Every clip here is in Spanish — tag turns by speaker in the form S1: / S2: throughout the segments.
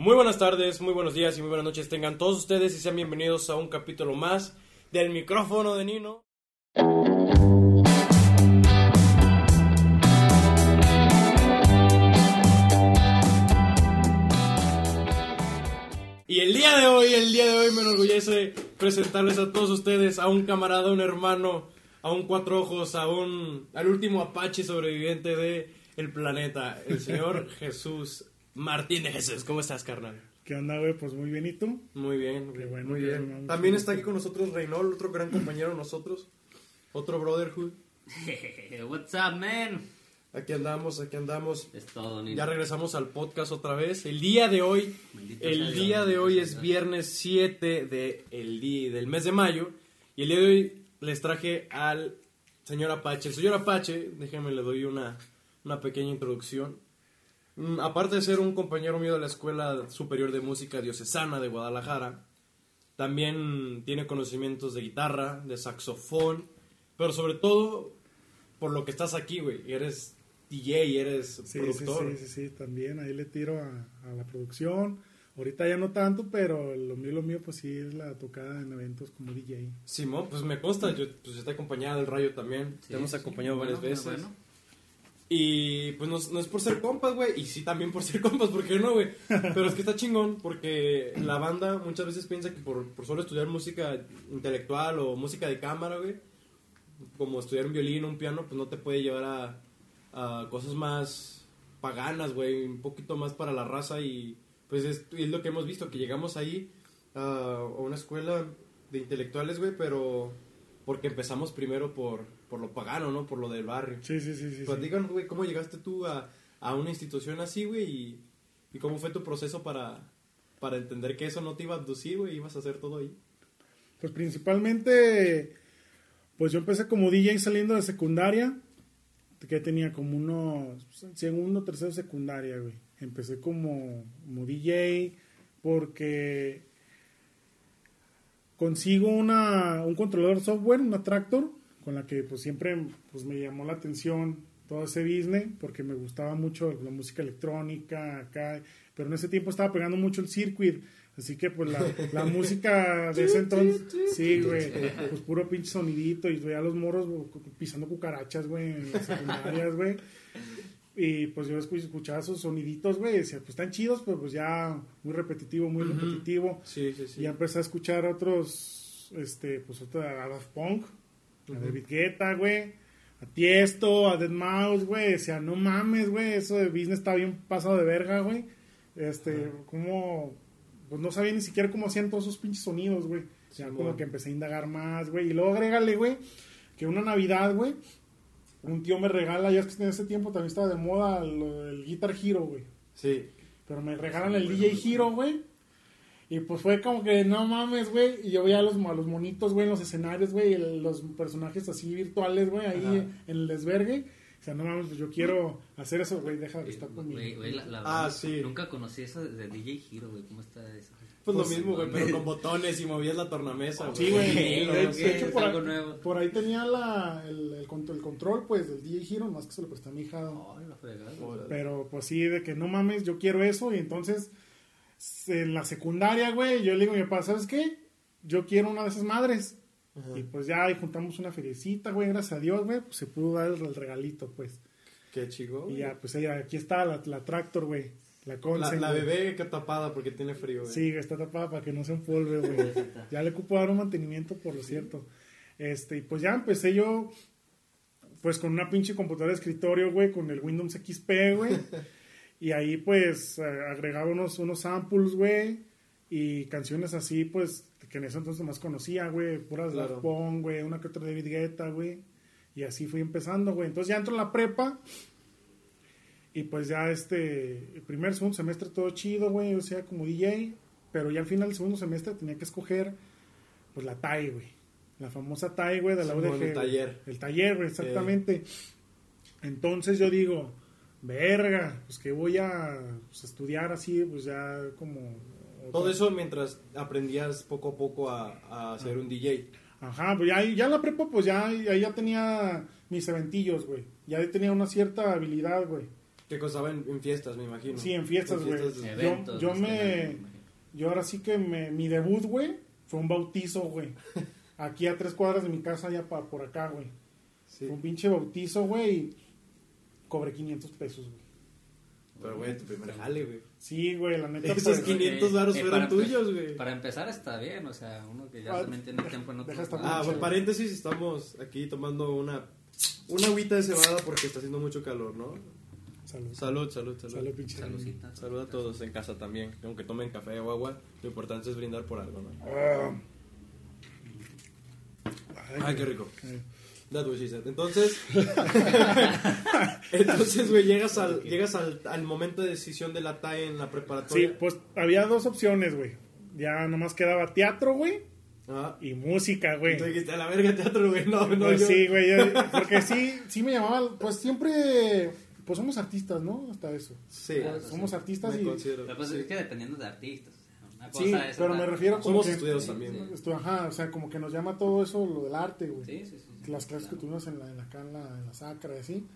S1: Muy buenas tardes, muy buenos días y muy buenas noches tengan todos ustedes y sean bienvenidos a un capítulo más del micrófono de Nino. Y el día de hoy, el día de hoy me enorgullece presentarles a todos ustedes a un camarada, un hermano, a un cuatro ojos, a un al último apache sobreviviente de el planeta, el señor Jesús Martín de Jesús. ¿Cómo estás, carnal?
S2: ¿Qué onda, güey? Pues muy bien, ¿y tú?
S1: Muy bien,
S2: Qué bueno,
S1: muy bien. También está aquí con nosotros Reynol, otro gran compañero de nosotros, otro brotherhood.
S3: What's up, man?
S1: Aquí andamos, aquí andamos.
S3: Es todo.
S1: Ya regresamos al podcast otra vez. El día de hoy,
S3: Bendito
S1: el
S3: sea
S1: día
S3: Dios,
S1: de hoy es viernes 7 de el día, del mes de mayo. Y el día de hoy les traje al señor Apache. El señor Apache, déjenme le doy una, una pequeña introducción. Mm, Aparte de ser un compañero mío de la Escuela Superior de Música Diocesana de Guadalajara, también tiene conocimientos de guitarra, de saxofón, pero sobre todo por lo que estás aquí, güey. Eres DJ, eres
S2: Sí,
S1: productor.
S2: sí, sí, sí, también ahí le tiro a, a la producción. Ahorita ya no tanto, pero lo mío, lo mío, pues sí es la tocada en eventos como DJ.
S1: Simón, pues me consta, yo pues está acompañado del Rayo también,
S3: Sí,
S1: te hemos acompañado varias
S3: bueno,
S1: veces.
S3: bueno.
S1: Y pues no, es- por ser compas, güey, y sí también por ser compas, ¿por qué no, güey? Pero es que está chingón, porque la banda muchas veces piensa que por, por solo estudiar música intelectual o música de cámara, güey, como estudiar un violín o un piano, pues no te puede llevar a, cosas más paganas, güey, un poquito más para la raza y pues es, es lo que hemos visto, que llegamos ahí a, a una escuela de intelectuales, güey, pero porque empezamos primero por, por lo pagano, ¿no? Por lo del barrio.
S2: Sí, sí, sí, sí.
S1: Platícanos, güey, ¿cómo llegaste tú a, a una institución así, güey? Y, y cómo fue tu proceso para, para entender que eso no te iba a abducir, güey, ibas a hacer todo ahí.
S2: Pues principalmente, pues yo empecé como DJ saliendo de secundaria, que tenía como unos segundo, tercero secundaria, güey. Empecé como, como DJ porque consigo una, un controlador software, una Tractor, con la que pues siempre pues me llamó la atención todo ese business, porque me gustaba mucho la música electrónica acá, pero en ese tiempo estaba pegando mucho el circuit, así que pues la, la música de ese entonces, sí, güey, pues puro pinche sonidito y veía a los morros pisando cucarachas, güey, en las secundarias, güey. Y pues yo escu- escuchaba esos soniditos, güey, decía, pues están chidos, pero pues ya muy repetitivo, muy repetitivo.
S1: Sí, sí, sí.
S2: Y ya empecé a escuchar otros, este, pues otra, a Daft Punk, a
S1: Ujú.
S2: David Guetta, güey, a Tiesto, a Dead Mouse, güey, decía, no mames, güey, eso de business está bien pasado de verga, güey. Este, como, pues no sabía ni siquiera cómo hacían todos esos pinches sonidos, güey. Ya como que empecé a indagar más, güey. Y luego agrégale, güey, que una Navidad, güey, un tío me regala, ya es que en ese tiempo también estaba de moda lo del Guitar Hero, güey.
S1: Sí.
S2: Pero me regalan el DJ Hero, güey. Y pues fue como que, no mames, güey. Y yo veía a los, a los monitos, güey, en los escenarios, güey. el- Los personajes así virtuales, güey, ahí
S1: Ajá.
S2: en el desvergue. O sea, no mames, pues yo quiero hacer eso, güey. Deja de estar con mi...
S3: Güey, güey, la- la
S1: Ah,
S3: verdad,
S1: sí.
S3: Nunca conocí eso de, de DJ Hero, güey. ¿Cómo está eso?
S1: Pues,
S2: Pues,
S1: lo mismo, güey, pero
S3: mames.
S1: con botones y movías la tornamesa, güey.
S2: Sí, güey.
S3: Sí,
S2: De,
S3: güey,
S2: de
S3: sí,
S2: hecho, por,
S3: algo
S2: ahí-
S3: nuevo.
S2: por ahí tenía la, el, el, control, el control, pues, del DJ Hero, más que se lo presté a mi hija.
S3: Ay, la fregada.
S2: Pero pues sí, de que no mames, yo quiero eso. Y entonces, en la secundaria, güey, yo le digo a mi papá, ¿sabes qué? Yo quiero una de esas madres.
S1: Ajá.
S2: Y pues ya ahí juntamos una feriecita, güey, gracias a Dios, güey, pues se pudo dar el, el regalito, pues.
S1: Qué chico.
S2: Y ya, pues ella, aquí está la, la Tractor, güey. La
S1: La, bebé que tapada porque tiene frío, güey.
S2: Sí, está tapada para que no se empolve, güey. ya le ocupo dar un mantenimiento, por lo cierto. Este, y pues ya empecé yo, pues con una pinche computadora de escritorio, güey, con el Windows XP, güey. y ahí, pues, agregaba unos, unos samples, güey. Y canciones así, pues, que en ese entonces más conocía, güey. Puras
S1: Claro.
S2: Daft Punk, güey. Una que otra David Guetta, güey. Y así fui empezando, güey. Entonces ya entro en la prepa. Y pues ya este, el primer, segundo semestre todo chido, güey, o sea, como DJ, pero ya al final del segundo semestre tenía que escoger, pues la TAI, güey, la famosa TAI, güey, de la
S1: Sí,
S2: UDG.
S1: el taller.
S2: El taller, güey, exactamente. Entonces yo digo, verga, pues que voy a pues, estudiar así, pues ya como...
S1: Todo eso mientras aprendías poco a poco a, a ser un DJ.
S2: Ajá, pues ya, ya en la prepa, pues ya, ahí ya tenía mis eventillos, güey. Ya tenía una cierta habilidad, güey.
S1: Que costaba en, en fiestas, me imagino.
S2: Sí, en fiestas, güey.
S1: fiestas de-
S3: Eventos.
S2: yo
S3: nada,
S2: me-. Yo ahora sí que me, mi debut, güey, fue un bautizo, güey. Aquí a tres cuadras de mi casa, ya pa- por acá, güey.
S1: Sí.
S2: Fue un pinche bautizo, güey, y cobré 500 pesos, güey.
S1: Pero, güey, tu primer jale, güey.
S2: Sí, güey, la neta.
S1: Esos
S2: pues,
S1: 500 varos
S3: Eh,
S1: fueron tuyos, güey.
S3: Para empezar está bien, o sea, uno que ya
S2: Ah,
S3: también tiene tiempo en otro
S2: deja esta
S3: lado.
S1: Ah, bueno, paréntesis, estamos aquí tomando una, una agüita de cebada porque está haciendo mucho calor, ¿no?
S2: Salud.
S1: Salud, salud, salud.
S2: Salud, pinche.
S1: Salud a todos en casa también. Aunque tomen café o agua, lo importante es brindar por algo, ¿no?
S2: Ah. Ay,
S1: Ay, qué rico.
S2: Ay.
S1: That was she said. Entonces, entonces, güey, llegas al, llegas al, al momento de decisión de la TAE en la
S2: Sí,
S1: preparatoria.
S2: pues había dos opciones, güey. Ya nomás quedaba teatro, güey,
S1: Ah,
S2: y música, güey.
S1: dijiste, a la verga teatro, güey. No, no,
S2: Pues
S1: yo.
S2: sí, güey, yo- porque sí, sí me llamaba, pues siempre, pues somos artistas, ¿no? Hasta eso.
S1: Sí,
S2: Somos artistas
S1: me
S2: y...
S1: considero.
S3: Pero pues
S1: sí.
S3: es que dependiendo de artistas. una cosa
S2: Sí,
S3: es
S2: pero me refiero como
S1: Somos
S2: que-
S1: estudiados también.
S3: sí.
S1: ¿no?
S2: Ajá, o sea, como que nos llama todo eso lo del arte, güey.
S3: Sí, sí, sí. sí.
S2: Las clases que tuvimos en la, en la, acá en la, en la sacra y así.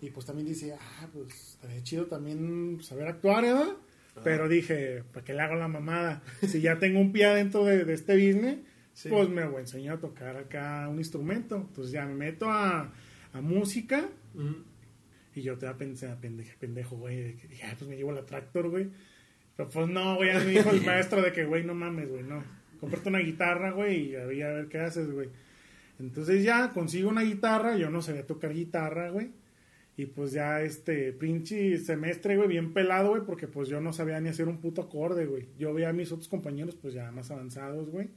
S2: Y pues también dice, ah, pues estaría chido también saber actuar, ¿verdad? Pero dije, ¿para qué le hago la mamada? Si ya tengo un pie adentro de, de este business,
S1: Sí.
S2: pues me voy a enseñar a tocar acá un instrumento. Entonces ya me meto a, a música
S1: Ujú.
S2: Y yo te pendejo, pendejo, güey, de que dije, "Ah, pues me llevo la tractor, güey. Pero pues no, güey, me dijo el maestro de que, güey, no mames, güey, no. Cómprate una guitarra, güey, y ahí a ver qué haces, güey. Entonces ya consigo una guitarra, yo no sabía tocar guitarra, güey. Y pues ya este pinche semestre, güey, bien pelado, güey, porque pues yo no sabía ni hacer un puto acorde, güey. Yo veía a mis otros compañeros pues ya más avanzados, güey.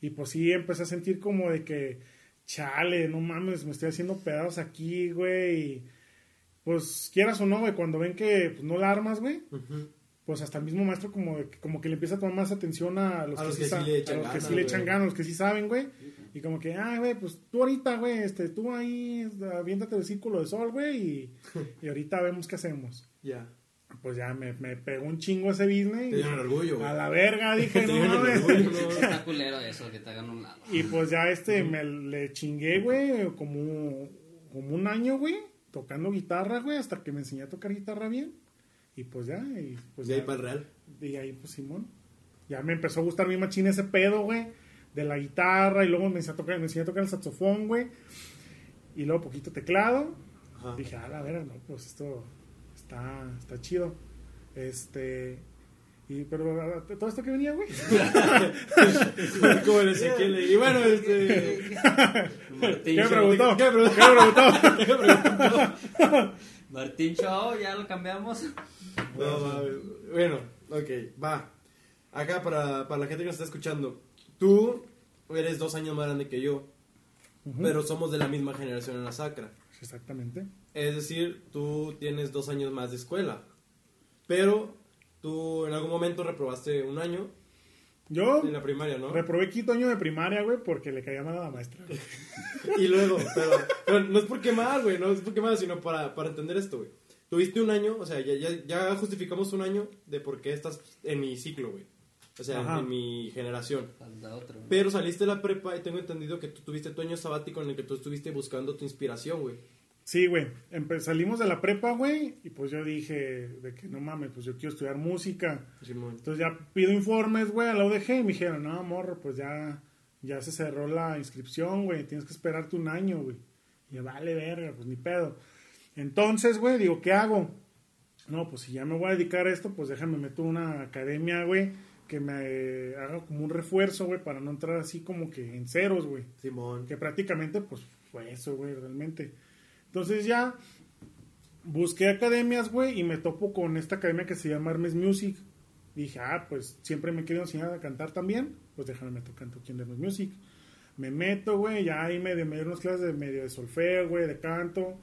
S2: Y pues sí empecé a sentir como de que, chale, no mames, me estoy haciendo pedazos aquí, güey. Y pues quieras o no, güey, cuando ven que pues, no la armas, güey, pues hasta el mismo maestro como, como que le empieza a tomar más atención a los
S1: A
S2: que,
S1: los
S2: sí,
S1: que sí
S2: sa-
S1: le echan
S2: a los que
S1: ganas,
S2: sí le echan
S1: güey.
S2: ganas, los que sí saben, güey. Y como que, ah, güey, pues tú ahorita, güey, este, tú ahí, aviéntate el círculo de sol, güey, y, y ahorita vemos qué hacemos.
S1: Ya.
S2: Pues ya me, me pegó un chingo ese business.
S1: Te
S2: y
S1: dieron orgullo, güey.
S2: a la verga, dije, mames.
S1: ¿no?
S3: Está culero eso, que te hagan un lado.
S2: Y pues ya este, me le chingué, güey, como, como un año, güey, tocando guitarra, güey, hasta que me enseñé a tocar guitarra bien. Y pues ya, y pues
S1: De ahí para el real.
S2: Y ahí, pues, Simón. Ya me empezó a gustar mi machín ese pedo, güey. De la guitarra. Y luego me enseñé a tocar, me enseñé a tocar el saxofón, güey. Y luego poquito teclado.
S1: Ajá.
S2: Dije, a la vera, no, pues esto está, está chido. Este. Y, pero, ¿a- a- ¿todo esto que venía, güey?
S1: Como el Ezequiel. Y bueno, este.
S3: Martín
S2: ¿Qué preguntó?
S1: ¿Qué
S2: ¿Qué
S1: preguntó?
S2: preguntó?
S3: Martín Show, ya lo cambiamos.
S1: No, bueno, ok, va. Acá para, para la gente que nos está escuchando. Tú eres dos años más grande que yo, pero somos de la misma generación en la sacra.
S2: Exactamente.
S1: Es decir, tú tienes dos años más de escuela. Pero tú en algún momento reprobaste un año
S2: Yo
S1: en la primaria, ¿no?
S2: reprobé quinto año de primaria, güey, porque le caía mal a la maestra. güey.
S1: Y luego, pero, pero no es porque mal, güey, no es porque mal, sino para, para entender esto, güey. Tuviste un año, o sea, ya, ya, ya justificamos un año de por qué estás en mi ciclo, güey. O sea,
S2: Ajá.
S1: en mi generación.
S3: Otro.
S1: Pero saliste de la prepa y tengo entendido que tú tuviste tu año sabático en el que tú estuviste buscando tu inspiración, güey.
S2: Sí, güey. Salimos de la prepa, güey, y pues yo dije, de que no mames, pues yo quiero estudiar música.
S1: Simón.
S2: Entonces ya pido informes, güey, a la UDG y me dijeron, no, morro, pues ya, ya se cerró la inscripción, güey, tienes que esperarte un año, güey. Y yo, vale, verga, pues ni pedo. Entonces, güey, digo, ¿qué hago? No, pues si ya me voy a dedicar a esto, pues déjame meter una academia, güey, que me haga como un refuerzo, güey, para no entrar así como que en ceros, güey.
S1: Simón.
S2: Que prácticamente, pues, fue eso, güey, realmente. Entonces ya busqué academias, güey, y me topo con esta academia que se llama Hermes Music. Dije, ah, pues siempre me quiero enseñar a cantar también, pues déjame meto canto aquí en Hermes Music. Me meto, güey, ya ahí me dieron unas clases de medio de solfeo, güey, de canto,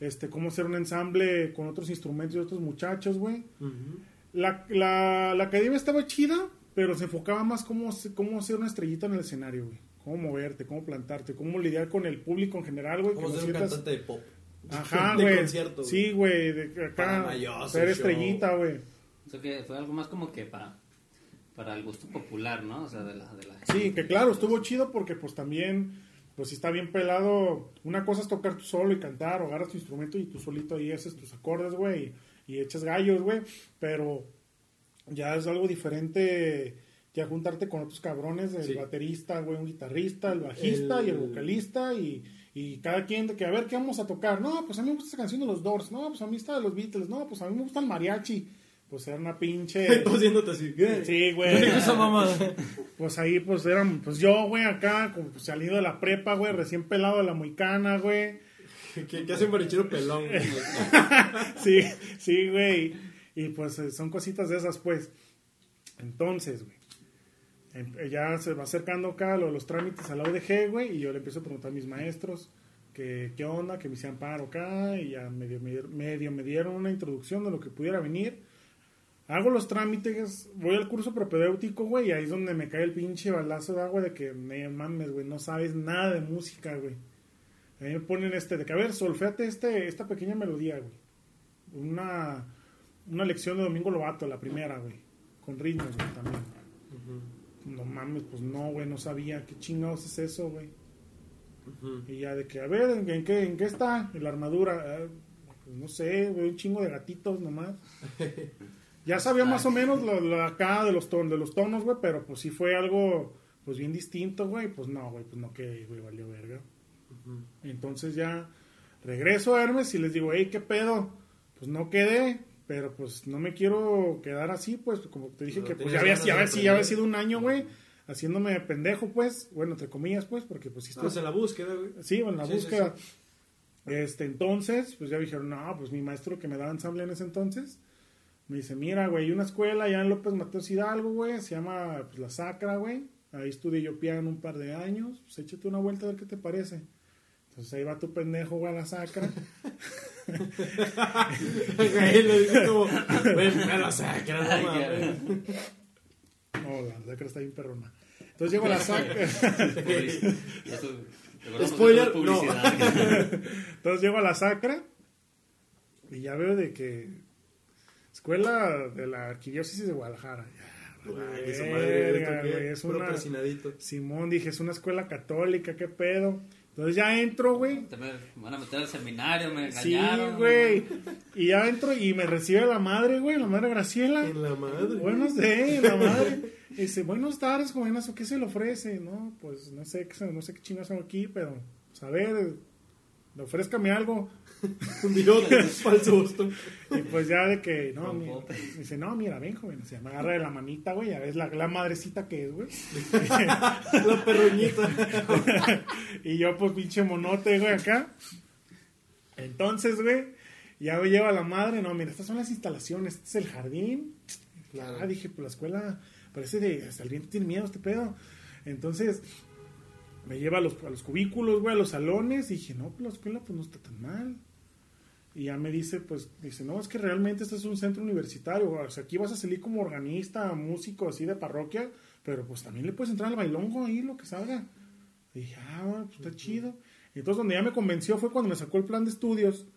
S2: este, cómo hacer un ensamble con otros instrumentos y otros muchachos, güey. La, la, la academia estaba chida, pero se enfocaba más cómo, cómo hacer una estrellita en el escenario, güey. Cómo moverte, cómo plantarte, cómo lidiar con el público en general, güey. No
S1: ser un
S2: sientas-
S1: cantante de pop.
S2: Ajá, güey.
S1: concierto.
S2: Sí, güey, de acá. Ser estrellita, güey.
S3: Eso que fue algo más como que para, para el gusto popular, ¿no? O sea, de la, de la
S2: Sí, que claro, estuvo chido porque pues también, pues si está bien pelado, una cosa es tocar tú solo y cantar o agarras tu instrumento y tú solito ahí haces tus acordes, güey, y echas gallos, güey, pero ya es algo diferente ya juntarte con otros cabrones, el
S1: Sí.
S2: baterista, güey, un guitarrista, el bajista y el
S1: El-
S2: vocalista y, y cada quien de que a ver qué vamos a tocar. No, pues a mí me gusta esa canción de los Doors, no, pues a mí está de los Beatles, no, pues a mí me gusta el mariachi. Pues era una pinche
S1: Todos viéndote así.
S2: Sí, güey.
S1: Esa mamada.
S2: Pues ahí, pues eran, pues yo, güey, acá, como pues, salido de la prepa, güey, recién pelado de la moicana, güey.
S1: ¿Qué, qué hace un barichero pelón? güey?
S2: Sí, sí, güey. Y pues eh, son cositas de esas, pues. Entonces, güey. Em- eh, Ya se va acercando acá lo los trámites a la UDG, güey, y yo le empiezo a preguntar a mis maestros que qué onda, que me hicieran paro acá, y ya medio, medio, medio me dieron una introducción de lo que pudiera venir. Hago los trámites, voy al curso propedéutico, güey, y ahí es donde me cae el pinche balazo de agua de que, me mames, güey, no sabes nada de música, güey. A mí me ponen este, de que, a ver, solfeate este, esta pequeña melodía, güey. Una, una lección de Domingo Lobato, la primera, güey. Con ritmos, güey, también. No mames, pues no, güey, no sabía. ¿Qué chingados es eso, güey? Y ya de que, a ver, ¿en, en qué, en qué está? La armadura. Ah, pues no sé, güey, un chingo de gatitos nomás. Ya sabía más o menos lo, lo acá de los, ton, de los tonos, güey, pero pues sí fue algo, pues bien distinto, güey. Pues no, güey, pues no quedé, güey, valió verga. Entonces ya regreso a Hermes y les digo, hey, ¿qué pedo? Pues no quedé, pero pues no me quiero quedar así, pues como te dije
S1: No,
S2: que pues ya había, ya ya sido un año, güey, haciéndome pendejo, pues, bueno, entre comillas, pues, porque pues
S1: Estabas en la búsqueda, güey.
S2: Sí, en la
S1: Sí, sí,
S2: búsqueda. Este, entonces, pues ya dijeron, no, pues mi maestro que me daba ensamble en ese entonces, me dice, mira, güey, hay una escuela allá en López Mateos Hidalgo, güey, se llama pues, La Sacra, güey. Ahí estudié yo piano un par de años, pues échate una vuelta a ver qué te parece. Entonces ahí va tu pendejo, güey, a La Sacra.
S1: Güey, lo dice como, güey, me lo saca, no
S3: Ay,
S1: mames.
S2: No, La Sacra está bien perrona. Entonces llego a La Sacra.
S1: Spoiler, no.
S3: publicidad.
S2: Entonces llego a La Sacra y ya veo de que escuela de la Arquidiócesis de Guadalajara. Ya,
S1: Ay, esa madre,
S2: güey, es una-. Simón, dije, es una escuela católica, qué pedo. Entonces ya entro, güey.
S3: Te van a meter al seminario, me
S2: Sí,
S3: engañaron.
S2: güey. Y ya entro y me recibe la madre, güey, la madre Graciela.
S1: En la madre.
S2: Buenos días, la madre. Y dice, buenas tardes, jóvenes, ¿qué se le ofrece? No, pues no sé, qué se- no sé qué chingados hago aquí, pero, pues a ver, ofrézcame algo.
S1: Un bigote, falso Boston.
S2: Y pues ya de que, no, dice, no, mira, ven, joven, se me agarra de la manita, güey, ya ves la, la madrecita que es, güey.
S1: La perroñita.
S2: Y yo, pues, pinche monote, güey, acá. Entonces, güey, ya me lleva la madre, no, mira, estas son las instalaciones, este es el jardín.
S1: Claro.
S2: Ah, dije, pues la escuela parece de, hasta el viento tiene miedo este pedo. Entonces, me lleva a los, a los cubículos, güey, a los salones, y dije, no, pues la escuela pues no está tan mal. Y ya me dice, pues, dice, no, es que realmente este es un centro universitario, o sea, aquí vas a salir como organista, músico, así de parroquia, pero pues también le puedes entrar al bailongo ahí, lo que salga. Y dije, ah, bueno, pues está chido. Y entonces donde ya me convenció fue cuando me sacó el plan de estudios,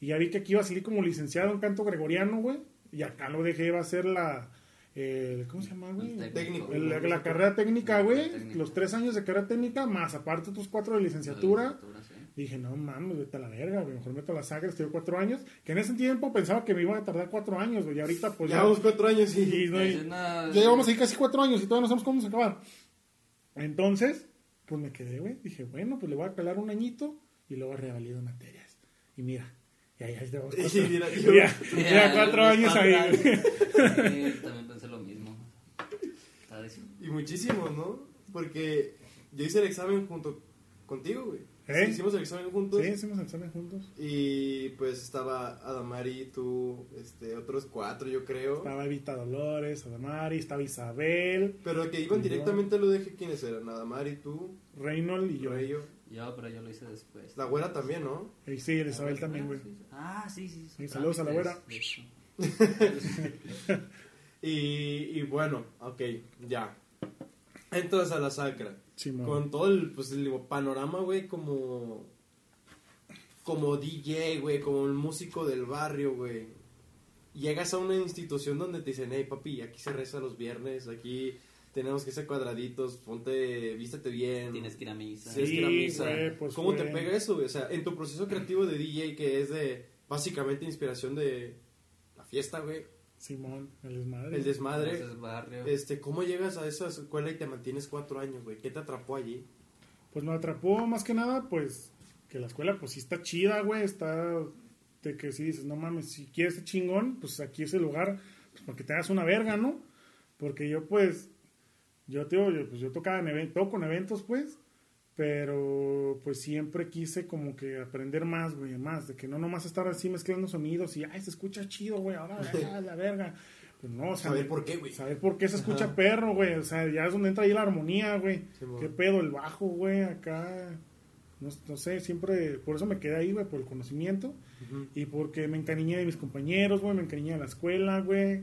S2: y ya vi que aquí iba a salir como licenciado en canto gregoriano, güey, y acá lo dejé, iba a ser la, eh, ¿cómo se llama, güey?
S3: El
S1: Técnico.
S2: El- la, la carrera técnica, güey, los tres años de carrera técnica, más aparte otros cuatro de licenciatura.
S3: Licenciatura, sí.
S2: Dije, no mames, vete a la verga, güey, mejor meto a la saga, estudié cuatro años, que en ese tiempo pensaba que me iba a tardar cuatro años, güey, y ahorita pues ya...
S1: Llevamos cuatro años y...
S2: y no-
S3: Es una-
S2: ya llevamos ahí casi cuatro años y todavía no sabemos cómo vamos a acabar. Entonces, pues me quedé, güey, dije, bueno, pues le voy a calar un añito y luego revalido materias. Y mira, ya, ya, cuatro,
S1: mira,
S2: ya,
S1: yo-
S2: ya,
S3: Mira,
S2: cuatro años ahí.
S3: Sí, también pensé lo mismo.
S1: Y muchísimos, ¿no? Porque yo hice el examen junto contigo, güey.
S2: ¿Eh?
S1: Hicimos el examen juntos.
S2: Sí, hicimos el examen juntos.
S1: Y pues estaba Adamari, tú, este, otros cuatro, yo creo.
S2: Estaba Evita Dolores, Adamari, estaba Isabel,
S1: Pero que iban directamente lo dije quiénes eran. Adamari, tú,
S2: Reynold y yo.
S1: Rayo.
S3: Yo, pero yo lo hice después.
S1: La güera también, ¿no?
S2: Y sí, el Isabel también, güey.
S3: Ah, sí, sí.
S2: Sí, saludos a la güera.
S1: Y, y bueno, ok, ya. Entras a la sacra.
S2: Simón.
S1: Con todo el, pues, el panorama, güey, como... Como DJ, güey, como el músico del barrio, güey. Llegas a una institución donde te dicen, hey, papi, aquí se reza los viernes, aquí tenemos que ser cuadraditos, ponte, vístete bien.
S3: Tienes que ir a misa.
S1: ir a
S2: Sí,
S1: misa.
S2: güey, pues,
S1: ¿Cómo te pega eso, güey? O sea, en tu proceso creativo de DJ, que es de, básicamente, inspiración de fiesta, güey.
S2: Simón, el desmadre.
S1: El desmadre.
S3: Es barrio.
S1: Este, ¿cómo llegas a esa escuela y te mantienes cuatro años, güey? ¿Qué te atrapó allí?
S2: Pues me atrapó más que nada, pues, que la escuela, pues sí está chida, güey. Está de que si dices, no mames, si quieres ser chingón, pues aquí es el lugar, pues para que te hagas una verga, ¿no? Porque yo, pues, yo, te digo, yo, pues yo tocaba en eventos, toco en eventos, pues, pero pues siempre quise como que aprender más, güey, más, de que no nomás estar así mezclando sonidos y, ay, se escucha chido, güey, ahora ah, la verga. Pues no, o sea,
S1: Saber por qué, güey.
S2: saber por qué se escucha
S1: Ajá.
S2: perro, güey, o sea, ya es donde entra ahí la armonía, güey.
S1: Sí.
S2: ¿Qué pedo? El bajo, güey, acá. No, no sé, siempre, por eso me quedé ahí, güey, por el conocimiento. Y porque me encariñé de mis compañeros, güey, me encariñé de la escuela, güey.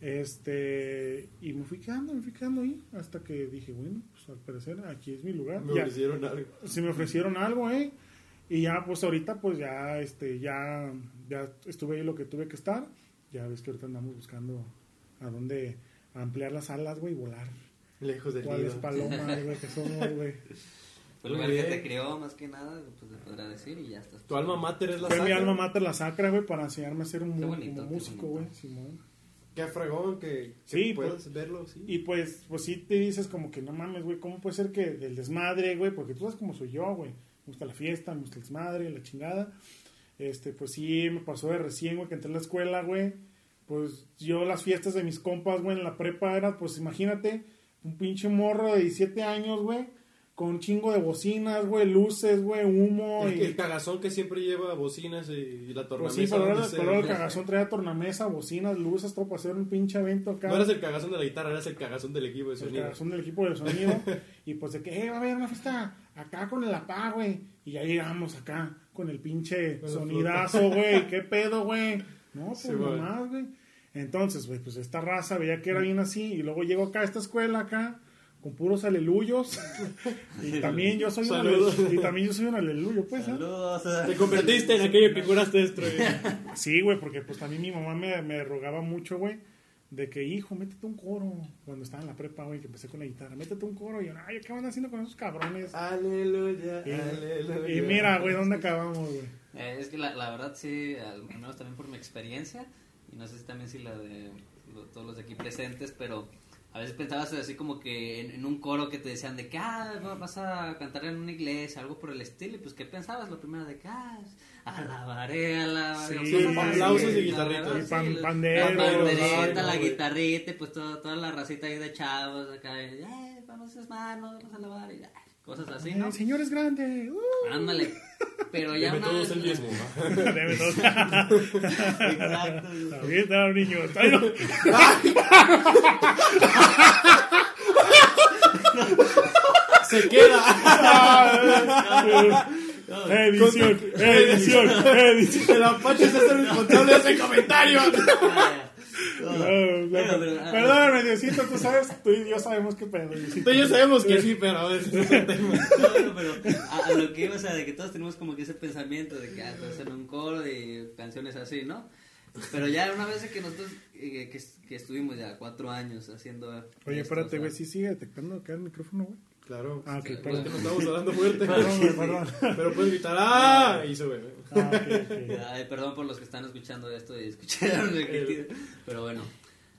S2: Este, y me fui quedando, me fui quedando ahí, hasta que dije, bueno, pues al parecer aquí es mi lugar.
S1: Me
S2: Ya,
S1: ofrecieron algo.
S2: si me ofrecieron algo, eh. Y ya, pues ahorita, pues ya, este, ya, ya estuve ahí lo que tuve que estar. Ya ves que ahorita andamos buscando a dónde ampliar las alas, güey, y volar.
S1: Lejos del
S2: ¿Cuáles palomas, güey, que somos, güey?
S3: Fue el lugar que te crió, más que nada, pues le podrá decir y ya estás.
S1: Tu alma mater es la
S2: Fue mi
S1: sacra.
S2: alma mater la sacra, güey, para enseñarme a ser un
S3: bonito, qué
S2: músico, güey, Simón.
S1: Qué fregón que, que
S2: Sí,
S1: puedas
S2: pues-
S1: verlo, sí.
S2: Y pues, pues sí te dices como que no mames, güey, ¿cómo puede ser que del desmadre, güey? Porque tú sabes cómo soy yo, güey. Me gusta la fiesta, me gusta el desmadre, la chingada. Este, pues sí, me pasó de recién, güey, que entré a la escuela, güey. Pues yo las fiestas de mis compas, güey, en la prepa era, pues imagínate, un pinche morro de 17 años, güey, con chingo de bocinas, güey, luces, güey, humo.
S1: El,
S2: y...
S1: el cagazón que siempre lleva bocinas y, y la
S2: Pues
S1: tornamesa.
S2: sí, pero ahora, ahora el cagazón traía tornamesa, bocinas, luces, todo para hacer un pinche evento acá.
S1: No eras el cagazón de la guitarra, eras el cagazón del equipo de
S2: el
S1: sonido.
S2: cagazón del equipo de sonido. y pues de que, eh, va a haber una fiesta acá con el apá, güey. Y ya llegamos acá con el pinche
S1: Con
S2: sonidazo, güey. ¿Qué pedo, güey? No, pues
S1: Sí,
S2: nomás, güey. Entonces, güey, pues esta raza veía que era bien así. Y luego llego acá a esta escuela acá. Con puros aleluyos. y también yo soy un
S1: Saludos.
S2: ale- Y también yo soy un aleluyo, pues. ¿eh?
S3: Saludos.
S1: Te convertiste en aquello que curaste esto. güey.
S2: Sí, güey, porque pues también mi mamá me, me rogaba mucho, güey, de que, hijo, métete un coro. Cuando estaba en la prepa, güey, que empecé con la guitarra, métete un coro. Y yo, ay, ¿qué van haciendo con esos cabrones?
S1: Aleluya,
S2: Y,
S1: aleluya.
S2: y mira, güey, ¿dónde acabamos, güey?
S3: Eh, es que la, la verdad sí, al menos también por mi experiencia, y no sé si también si la de lo- todos los de aquí presentes, pero a veces pensabas así como que en, en un coro que te decían de que ah, va- vas a cantar en una iglesia, algo por el estilo, y pues ¿qué pensabas? Lo primero de que ah, alabaré, alabaré.
S2: Sí,
S3: así,
S1: aplausos y
S3: la
S1: guitarritas.
S2: Y pan-
S3: sí, la-
S2: panderos,
S3: La pandereta, la guitarrita, y pues toda, toda la racita ahí de chavos acá, y, eh, vamos hermanos, vamos a alabar, y, ah, cosas así, ¿no?
S2: El señor es grande. Uh,
S3: Ándale. Pero ya
S1: Deme
S3: una
S1: todos el diezmo.
S3: Exacto.
S2: Está, niño.
S1: Se queda.
S2: Edición, edición, edición.
S1: El Apache se hace responsable de ese comentario.
S2: No, Perdóname, Diosito, tú sabes, tú y yo sabemos qué pedo, Diosito.
S1: Tú y yo sabemos que sí, pero a veces es el tema.
S3: No, pero a, a lo que iba, o sea, de que todos tenemos como que ese pensamiento de que ah, te hacen un coro de canciones así, ¿no? Pero ya una vez que nosotros, eh, que, que estuvimos ya cuatro años haciendo...
S2: Oye,
S3: esto,
S2: espérate,
S3: o sea,
S2: güey, ¿sí sigue detectando acá el micrófono, güey?
S1: Claro.
S2: Ah, ok, perdón.
S1: Nos estamos hablando fuerte.
S2: Perdón, güey, perdón.
S1: Pero puedes gritar, ¡ah! Y sube. güey.
S2: Ah, ok, ok.
S3: Ay, perdón por los que están escuchando esto y escucharon el que- pero bueno.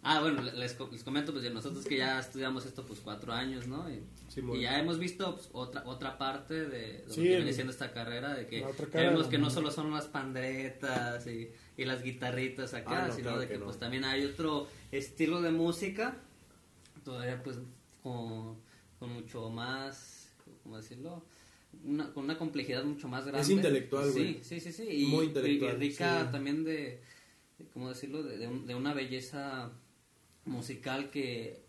S3: Ah, bueno, les, les comento, pues nosotros que ya estudiamos esto pues cuatro años, ¿no? Y,
S1: Sí,
S3: y ya hemos visto pues, otra otra parte de, lo
S2: Sí,
S3: que viene siendo esta carrera, de que vemos que no solo son las panderetas y, y las guitarritas acá,
S1: Ah, no,
S3: sino
S1: claro
S3: de
S1: que
S3: que
S1: no.
S3: pues también hay otro estilo de música, todavía pues con, con mucho más, ¿cómo decirlo? Una, con una complejidad mucho más grande.
S1: intelectual, güey.
S3: Sí, sí, sí, sí. Y,
S1: Muy intelectual,
S3: y rica
S1: sí.
S3: también de, de, ¿cómo decirlo? De, de un- de una belleza musical que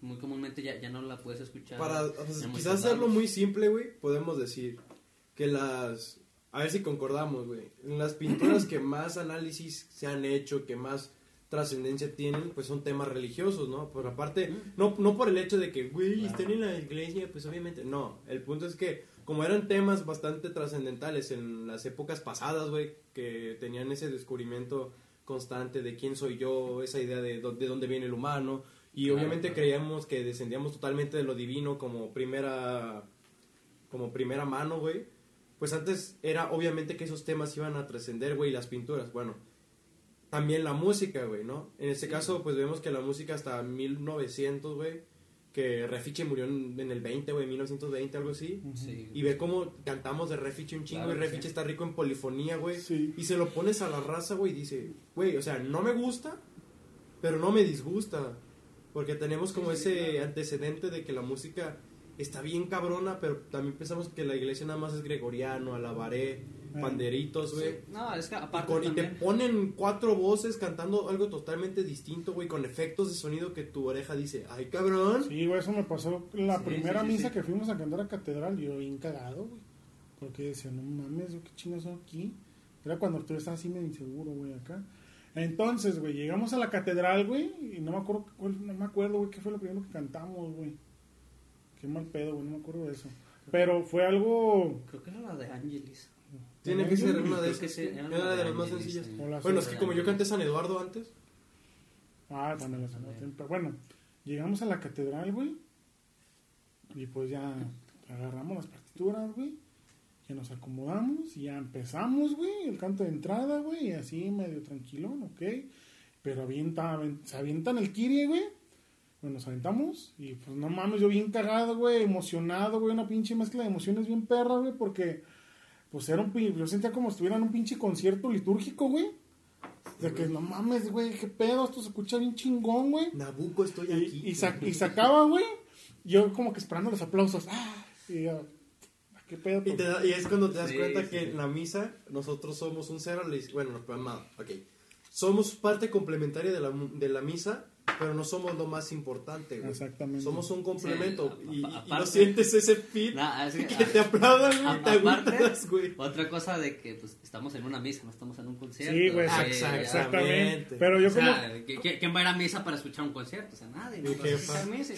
S3: muy comúnmente ya, ya no la puedes escuchar.
S1: Para quizás hacerlo muy simple, güey, podemos decir que las... A ver si concordamos, güey. En las pinturas que más análisis se han hecho, que más trascendencia tienen, pues son temas religiosos, ¿no? Por aparte, no, no por el hecho de que, güey, estén en la iglesia, pues obviamente, no. El punto es que, como eran temas bastante trascendentales en las épocas pasadas, güey, que tenían ese descubrimiento constante de quién soy yo, esa idea de, de dónde viene el humano, y
S3: Claro,
S1: obviamente
S3: claro.
S1: creíamos que descendíamos totalmente de lo divino como primera, como primera mano, güey. Pues antes era obviamente que esos temas iban a trascender, güey, las pinturas. Bueno, también la música, güey, ¿no? En este caso, pues vemos que la música hasta 1900, güey, que Refiche murió en, en el 20, güey, 1920, algo así.
S3: Sí.
S1: Y ve cómo cantamos de Refiche un chingo
S3: Claro
S1: y Refiche
S3: sí.
S1: está rico en polifonía, güey.
S2: Sí.
S1: Y se lo pones a la raza, güey, y dice, güey, o sea, no me gusta, pero no me disgusta. Porque tenemos como
S3: Sí, sí,
S1: ese
S3: claro.
S1: antecedente de que la música está bien cabrona, pero también pensamos que la iglesia nada más es gregoriano, alabaré. Panderitos, güey.
S3: Sí. No, es que
S1: Y,
S3: aparte
S1: y te ponen cuatro voces cantando algo totalmente distinto, güey, con efectos de sonido que tu oreja dice, ay cabrón.
S2: Sí, güey, eso me pasó la
S3: Sí,
S2: primera
S3: sí, sí,
S2: misa
S3: sí.
S2: que fuimos a cantar a catedral, yo bien cagado, güey. Porque decía, no mames, ¿qué chingas son aquí? Era cuando tú estabas así medio inseguro, güey, acá. Entonces, güey, llegamos a la catedral, güey, y no me acuerdo, cuál- no me acuerdo, güey, qué fue lo primero que cantamos, güey. Qué mal pedo, güey, no me acuerdo de eso. Pero fue algo...
S3: Creo que era la de Angelis.
S1: Tiene que ser una de
S3: que una
S1: de las más sencillas. Bueno, es que como yo canté San Eduardo antes,
S2: Ah, también la San Pero bueno, llegamos a la catedral, güey. Y pues ya agarramos las partituras, güey. Ya nos acomodamos y ya empezamos, güey. El canto de entrada, güey. Y así medio tranquilón, ok. Pero avienta, se avientan el kirie, güey. Bueno, nos aventamos y pues no mames, yo bien cagado, güey, emocionado, güey, una pinche mezcla de emociones bien perra, güey, porque pues era un yo sentía como si estuviera en un pinche concierto litúrgico, güey. De que no mames, güey, qué pedo, esto se escucha bien chingón, güey.
S1: Nabucco estoy aquí.
S2: Y, y, sa- y sacaba, güey, yo como que esperando los aplausos. Ah, y yo, qué pedo.
S1: Y, te da- y es cuando te das
S3: Sí,
S1: cuenta
S3: sí,
S1: que
S3: sí.
S1: en la misa nosotros somos un iz- bueno, no, no, ok. Somos parte complementaria de la, de la misa, pero no somos lo más importante, güey.
S2: Exactamente.
S1: Somos un complemento.
S3: Sí,
S1: y, y- y
S3: aparte-
S1: no sientes ese fit
S3: Nah, es que-
S1: que te aplaudan,
S3: A-
S1: güey, te
S3: aparte,
S1: agüitas, güey.
S3: otra cosa de que pues estamos en una misa, no estamos en un concierto.
S2: Sí, güey,
S1: exacto,
S3: ya-
S2: exactamente.
S1: Exactamente.
S2: Pero yo
S3: o
S2: como,
S3: sea, ¿qui- qui- ¿quién va a ir a misa para escuchar un concierto? O sea, nadie. ¿no? Vas a misa.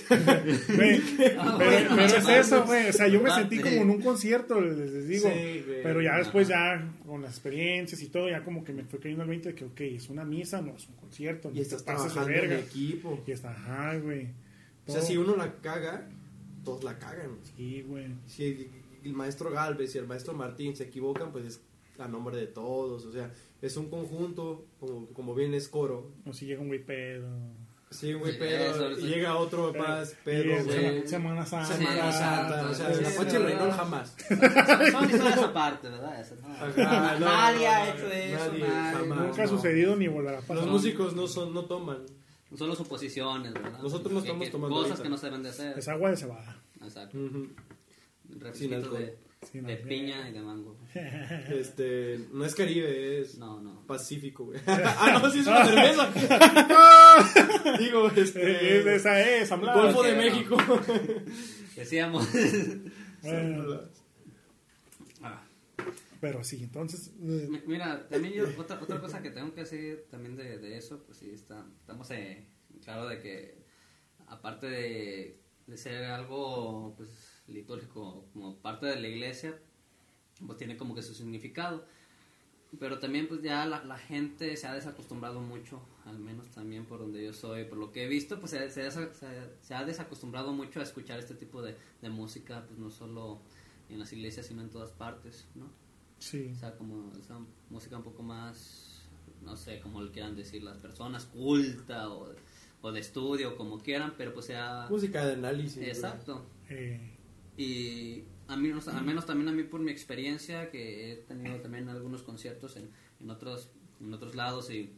S2: güey,
S3: Ah,
S2: pero,
S3: bueno,
S2: pero es
S3: aparte-
S2: eso, güey. O sea, yo me
S3: aparte.
S2: sentí como en un concierto, les, les digo.
S1: Sí, güey.
S2: pero ya después, ya con las experiencias y todo, ya como que me fue cayendo el 20 de que, ok, es una misa, no es un concierto.
S1: Y
S2: no
S1: estás
S2: te pases de verga.
S1: Equipo.
S2: Y está, ajá, güey.
S1: O sea, si uno la caga, todos la cagan.
S2: Sí, güey.
S1: Si el, el maestro Galvez y el maestro Martín se equivocan, pues es a nombre de todos. O sea, es un conjunto, como, como bien es coro.
S2: O si llega un güey pedo.
S1: Sí, güey,
S3: Sí, eso.
S1: y llega otro más, pero,
S2: en
S1: güey.
S2: Sema- Semana Santa.
S1: Semana Santa, o sea,
S3: Sí,
S1: la
S3: sí, sí,
S1: Reynol jamás.
S3: Son, historias aparte, ¿verdad?
S1: Ajá, no,
S3: nadie ha hecho eso.
S1: nadie, jamás.
S2: Nunca ha sucedido ni volverá a pasar.
S1: Los músicos no son, no toman.
S3: Solo suposiciones, ¿verdad?
S1: Nosotros no
S3: Que-
S1: estamos
S3: que
S1: tomando
S3: Cosas
S1: ahorita.
S3: que no se deben de hacer.
S2: Es agua de cebada.
S3: Exacto.
S1: Alcohol.
S3: de,
S2: Sin
S3: de
S2: alcohol.
S3: piña y de mango.
S1: Este, no es Caribe, es
S3: No, no.
S1: Pacífico, güey. ah, no, sí es una cerveza. Digo,
S2: Eh, es de
S1: este.
S2: esa es.
S1: Golfo de. México.
S3: Decíamos.
S2: Bueno, pero sí, entonces. eh,
S3: mi- Mira, también yo, otra, otra cosa que tengo que decir también de, de eso, pues sí, está, estamos eh, claro de que aparte de, de ser algo pues litúrgico como parte de la iglesia, pues tiene como que su significado. Pero también pues ya la, la gente se ha desacostumbrado mucho, al menos también por donde yo soy, por lo que he visto, pues se, se, se- se ha desacostumbrado mucho a escuchar este tipo de, de música, pues no solo en las iglesias, sino en todas partes, ¿no?
S2: Sí.
S3: O sea, como esa música un poco más, no sé, como le quieran decir las personas, culta o, o de estudio, como quieran, pero pues sea...
S1: Música de análisis.
S3: Exacto.
S2: Eh,
S3: Y a mí, o sea, al menos también a mí por mi experiencia, que he tenido también algunos conciertos en, en, otros, en otros lados y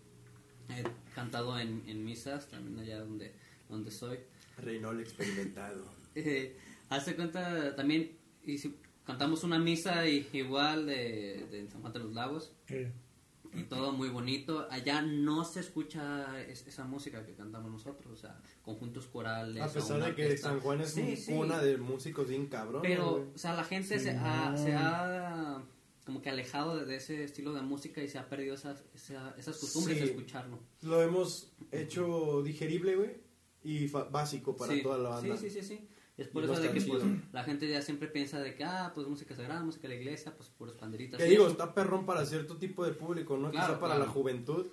S3: he cantado en, en misas, también allá donde, donde soy.
S1: Reynol experimentado.
S3: Eh, hazte cuenta también, y si cantamos una misa y- igual de, de San Juan de los Lagos,
S2: eh,
S3: y todo muy bonito. Allá no se escucha es- esa música que cantamos nosotros, o sea, conjuntos corales.
S1: A pesar de que
S3: orquesta.
S1: San Juan es
S3: Sí, sí.
S1: una de músicos bien cabrón.
S3: Pero, o sea, la gente
S2: Sí,
S3: se, ha, se ha como que alejado de, ese estilo de música y se ha perdido esas, esa- esas costumbres
S1: Sí.
S3: de escucharlo.
S1: Lo hemos hecho digerible, güey. Y fa- básico para
S3: sí.
S1: toda la banda.
S3: Sí, sí, sí, sí. Es por
S1: Y
S3: eso de
S1: está
S3: que pues, la gente ya siempre piensa de que, ah, pues música sagrada, música de la iglesia, pues puros panderitas.
S1: Que digo,
S3: eso.
S1: está perrón para cierto tipo de público, ¿no?
S3: Claro,
S1: Quizá para
S3: claro.
S1: la juventud.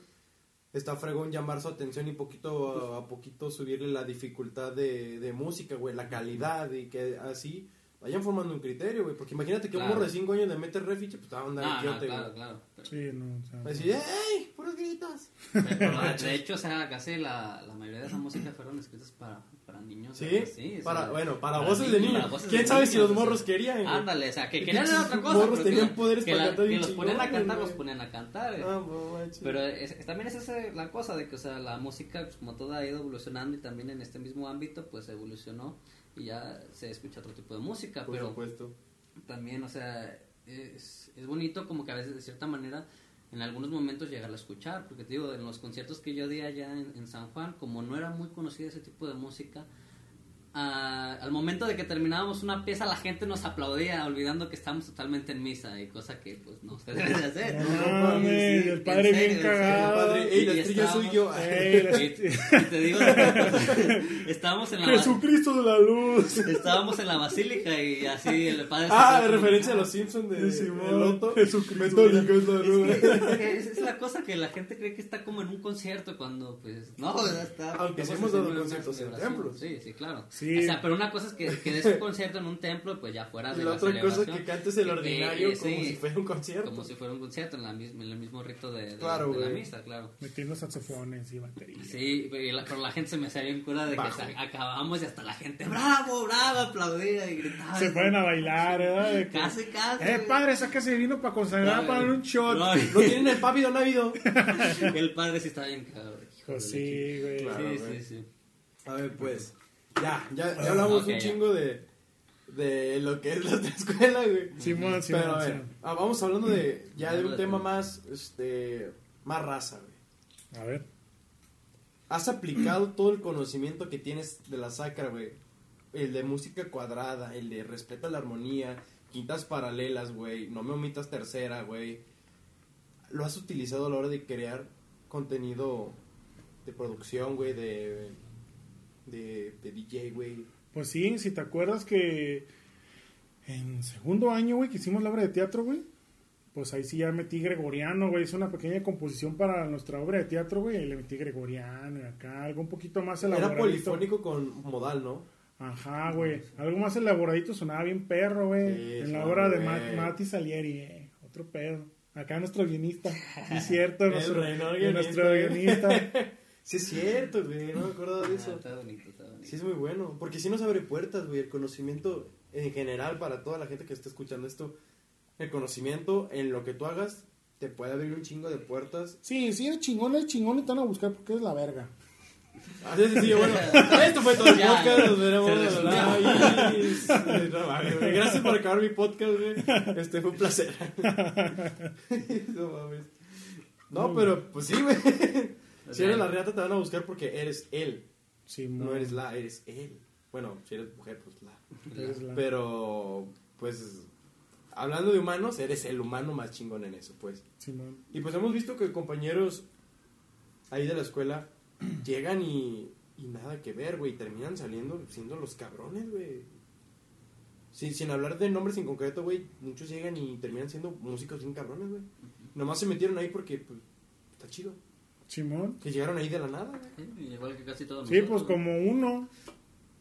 S1: Está fregón llamar su atención y poquito a, a poquito subirle la dificultad de, de música, güey, la calidad y que así vayan formando un criterio, güey. Porque imagínate que un
S3: Claro.
S1: morro de 5 años le mete refiche, pues te va a andar
S3: No, no, claro,
S1: güey.
S3: claro.
S2: Sí, no, o sea,
S1: Así, ¡ey! ¡Puros gritos!
S3: Pero, de hecho, o sea, casi la, la mayoría de esa música fueron escritas para, para niños.
S1: ¿Sí?
S3: sí
S1: para,
S3: sea,
S1: bueno, para voces de
S3: niños,
S1: niños.
S3: para voces
S1: ¿Quién
S3: de
S1: sabe si
S3: niños,
S1: los
S3: o sea.
S1: morros querían?
S3: Ándale, o sea, que querían otra cosa.
S1: morros
S3: pero que
S1: tenían
S3: la-
S1: poderes
S3: que
S1: para
S3: la-
S1: cantar
S3: que los ponían a cantar, los ponían a cantar. eh.
S1: Ah.
S3: Pero es- también es esa la cosa de que, o sea, la música, pues, como toda ha ido evolucionando y también en este mismo ámbito, pues evolucionó y ya se escucha otro tipo de música.
S1: Por
S3: pero
S1: supuesto.
S3: también, o sea, es, es bonito como que a veces de cierta manera en algunos momentos llegar a escuchar, porque te digo, en los conciertos que yo di allá en, en San Juan, como no era muy conocido ese tipo de música, al momento de que terminábamos una pieza la gente nos aplaudía olvidando que estábamos totalmente en misa y cosa que pues no se debe de hacer.
S2: No
S1: no
S2: mames, el padre
S3: serio,
S2: bien cagado.
S1: Ey, la estrella soy yo.
S2: Ey, la-
S3: Y te digo, estábamos en la
S2: Jesucristo de la luz.
S3: estábamos en la basílica y así el padre
S1: Ah, de referencia a los Simpsons de, de,
S2: Simón,
S1: Loto.
S2: Jesucristo.
S1: Es la ruda.
S3: Es, la cosa que la gente cree que está como en un concierto cuando pues no, está
S1: Aunque
S3: estamos
S1: hemos dado conciertos en templos.
S3: Sí, sí, claro.
S2: Sí.
S3: O sea, pero una cosa es que, que des un concierto en un templo, pues ya fuera de
S1: Y la
S3: la
S1: otra cosa es que cantes el
S3: que-
S1: ordinario
S3: eh,
S1: como
S3: sí,
S1: si fuera un concierto.
S3: como si fuera un concierto en, la misma, en el mismo rito de, de-
S1: Claro,
S3: de la misa, claro.
S2: Metiendo saxofones y baterías.
S3: Sí, pero la gente se me hacía bien cura de que
S1: Bajo.
S3: se- acabamos y hasta la gente, bravo, bravo, aplaudía y gritaba.
S2: Se pueden a bailar, ¿verdad? De que,
S3: Casi, casi.
S2: Eh, padre, sáquese vino para consagrar para
S3: güey.
S2: un shot.
S3: No,
S1: No tienen el pávido návido.
S3: el padre sí estaba bien de
S2: Pues sí, güey.
S1: Claro,
S3: sí,
S1: güey.
S3: sí, sí.
S1: A ver, pues. Ya, ya, ya hablamos
S3: Ok,
S1: un
S3: ya.
S1: chingo de, de lo que es la otra escuela, güey.
S2: Simón, Simón,
S1: Pero a ver,
S2: Simón.
S1: ah, vamos hablando de ya de un tema más, este, más raza, güey.
S2: A ver.
S1: ¿Has aplicado todo el conocimiento que tienes de la sacra, güey? El de música cuadrada, el de respeta la armonía, quintas paralelas, güey, no me omitas tercera, güey. ¿Lo has utilizado a la hora de crear contenido de producción, güey, de, de, de DJ, güey?
S2: Pues sí, si te acuerdas que en segundo año, güey, que hicimos la obra de teatro, güey, pues ahí sí ya metí gregoriano, güey, hice una pequeña composición para nuestra obra de teatro, güey, y le metí gregoriano y acá, algo un poquito más
S1: Era
S2: elaboradito.
S1: polifónico con modal, ¿no?
S2: Ajá, güey, algo más elaboradito, sonaba bien perro, güey,
S1: Sí,
S2: en la obra de
S1: güey.
S2: Ma- Mati Salieri, eh, otro pedo. Acá nuestro guionista, sí es cierto,
S1: El
S2: nuestro,
S1: reino
S2: nuestro
S1: guionista.
S2: guionista.
S1: Sí es cierto, güey, no me acuerdo de
S3: Ah,
S1: eso.
S3: está bonito, está bonito.
S1: Sí, es muy bueno. Porque si nos abre puertas, güey. El conocimiento en general para toda la gente que está escuchando esto. El conocimiento en lo que tú hagas te puede abrir un chingo de puertas.
S2: Sí, sí, eres chingón, eres chingón y te van a buscar porque es la verga.
S1: Así es sencillo, bueno. Esto fue todo el podcast. Nos veremos. Gracias por acabar mi podcast, güey. Este fue un placer. No mames. No, pero pues sí, güey. Si eres la reata te van a buscar porque eres él.
S2: Sí,
S1: No eres la, eres él. Bueno, si eres mujer, pues la.
S2: eres la-
S1: Pero, pues, hablando de humanos, eres el humano más chingón en eso, pues.
S2: Simón.
S1: Y pues hemos visto que compañeros ahí de la escuela llegan y, y nada que ver, güey. Terminan saliendo siendo los cabrones, güey. Sin, sin hablar de nombres en concreto, güey. Muchos llegan y terminan siendo músicos bien cabrones, güey. Nomás se metieron ahí porque, pues, está chido.
S2: Simón.
S1: Que llegaron ahí de la nada, güey.
S3: Sí, igual que casi todos
S2: Sí,
S3: nosotros,
S2: pues como uno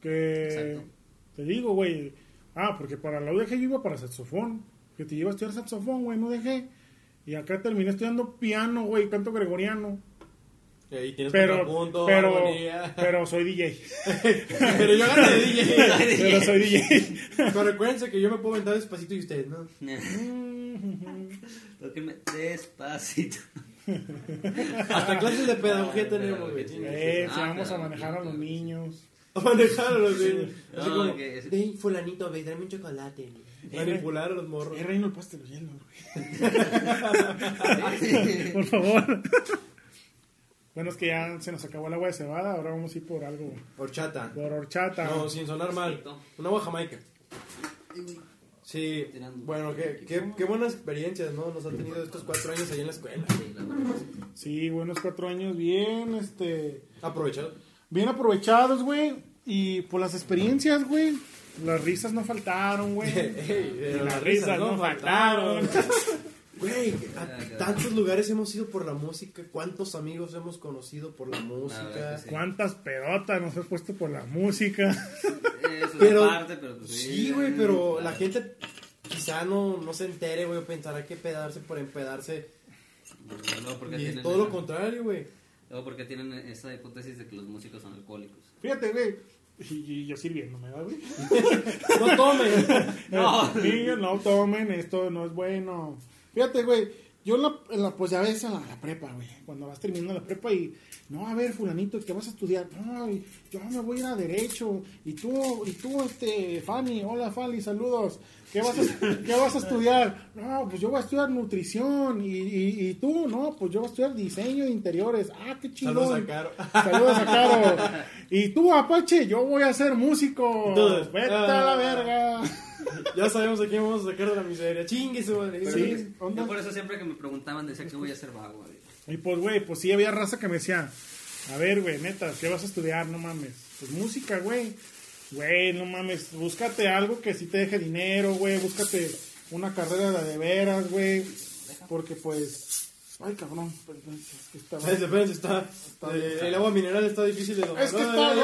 S2: que
S3: Exacto.
S2: te digo, güey. Ah, porque para la UDG yo iba para saxofón. Que te iba a estudiar saxofón, güey, no dejé. Y acá terminé estudiando piano, güey, canto gregoriano.
S1: Y ahí tienes
S2: Pero,
S1: contrapunto,
S2: pero,
S1: armonía.
S2: pero soy DJ.
S1: pero yo agarré de DJ.
S2: pero soy DJ.
S1: Pero recuérdense que yo me puedo aventar despacito y ustedes, ¿no?
S3: Tóquenme despacito.
S1: Hasta clases de pedagogía
S3: Ah,
S1: tenemos, güey.
S2: Eh,
S3: Ah,
S2: si vamos a manejar a los niños.
S1: A manejar a los niños. Así
S3: No,
S1: como,
S3: que es-
S1: ven, fulanito, ve, tráeme un chocolate. Manipular a los morros.
S2: Eh, reino el pastel hielo, güey. Por favor. bueno, es que ya se nos acabó el agua de cebada. Ahora vamos a ir por algo.
S1: Horchata.
S2: Por horchata.
S1: No, sin sonar mal. Una agua jamaica. Sí,
S3: Tirando.
S1: bueno, qué, qué, qué buenas experiencias, ¿no? Nos han tenido estos cuatro años ahí en la escuela.
S3: Sí, la verdad.
S2: Sí, buenos cuatro años bien, este,
S1: Aprovechado.
S2: bien aprovechados, güey. Y por las experiencias, güey. Las risas no faltaron, güey. Las risas no faltaron.
S1: Güey, a tantos lugares hemos ido por la música. ¿Cuántos amigos hemos conocido por la música?
S3: sí.
S2: ¿Cuántas pedotas nos has puesto por la música?
S3: Eso
S1: Pero,
S3: es parte, pero pues,
S1: sí, güey, pero la gente quizá no, no se entere, güey, o pensará que pedarse por empedarse
S3: Luego, ¿por qué
S1: Y todo lo contrario, güey.
S3: Luego, ¿por qué tienen esa hipótesis de que los músicos son alcohólicos?
S2: Fíjate, güey. Y, y yo sirviéndome, ¿verdad, güey?
S1: No tomen.
S3: No.
S2: Niños, no tomen, esto no es bueno. Fíjate, güey, yo en la, en la- pues ya ves a la, la prepa, güey, cuando vas terminando la prepa y, no, a ver, fulanito, ¿qué vas a estudiar? No, yo me voy a ir a Derecho, y tú, y tú, este, Fanny, hola Fanny, saludos, ¿qué vas a, ¿qué vas a estudiar? No, pues yo voy a estudiar nutrición, y, y, y tú, no, pues yo voy a estudiar diseño de interiores, ah, qué chingón.
S1: Saludos a Caro.
S2: Saludos a Caro. Y tú, Apache, yo voy a ser músico.
S1: Entonces,
S2: Vete a
S1: ah.
S2: la verga.
S1: Ya sabemos a quién vamos a sacar de la miseria. Chingue su madre.
S2: Sí,
S3: yo-
S2: onda.
S3: yo por eso siempre que me preguntaban decía que voy a ser vago. güey.
S2: Y pues, güey, pues sí había raza que me decía, a ver, güey, neta, ¿qué vas a estudiar? No mames. Pues música, güey. Güey, no mames, búscate algo que sí te deje dinero, güey, búscate una carrera de de veras, güey. Porque pues, ay, cabrón, perdón, es que estaba-
S1: Espérense, está. el agua mineral está difícil de tomar.
S2: Es que
S1: Ay,
S2: está,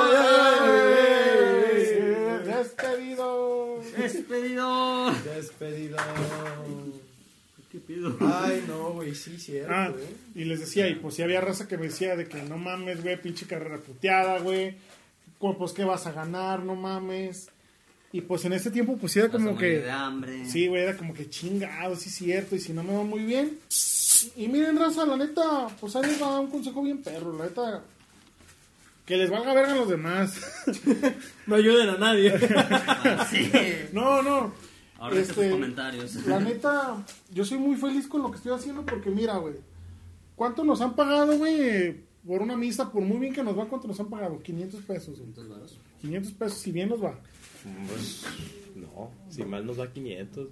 S2: Despedido.
S3: ¡Despedido!
S1: Despedido.
S3: ¿Qué pido?
S1: Ay, no, güey, sí, cierto,
S2: Ah,
S1: eh.
S2: y les decía, y pues sí había raza que me decía de que no mames, güey, pinche carrera puteada, güey. Pues qué vas a ganar, no mames. Y pues en ese tiempo pues sí era como que...
S3: de hambre.
S2: Sí, güey, era como que chingado, sí es cierto, y si no me va muy bien. Y miren, raza, la neta, pues ahí les va a dar un consejo bien perro, la neta. Que les valga verga a los demás.
S1: No ayuden a nadie.
S3: Ah, sí.
S2: no, no.
S3: Ahora
S2: Este,
S3: comentarios.
S2: La neta, yo soy muy feliz con lo que estoy haciendo porque mira, güey. ¿Cuánto nos han pagado, güey? Por una misa, por muy bien que nos va, ¿cuánto nos han pagado? 500 pesos, güey.
S3: Entonces, varos.
S2: 500 pesos, si bien nos va.
S1: Pues, no, si mal nos da 500,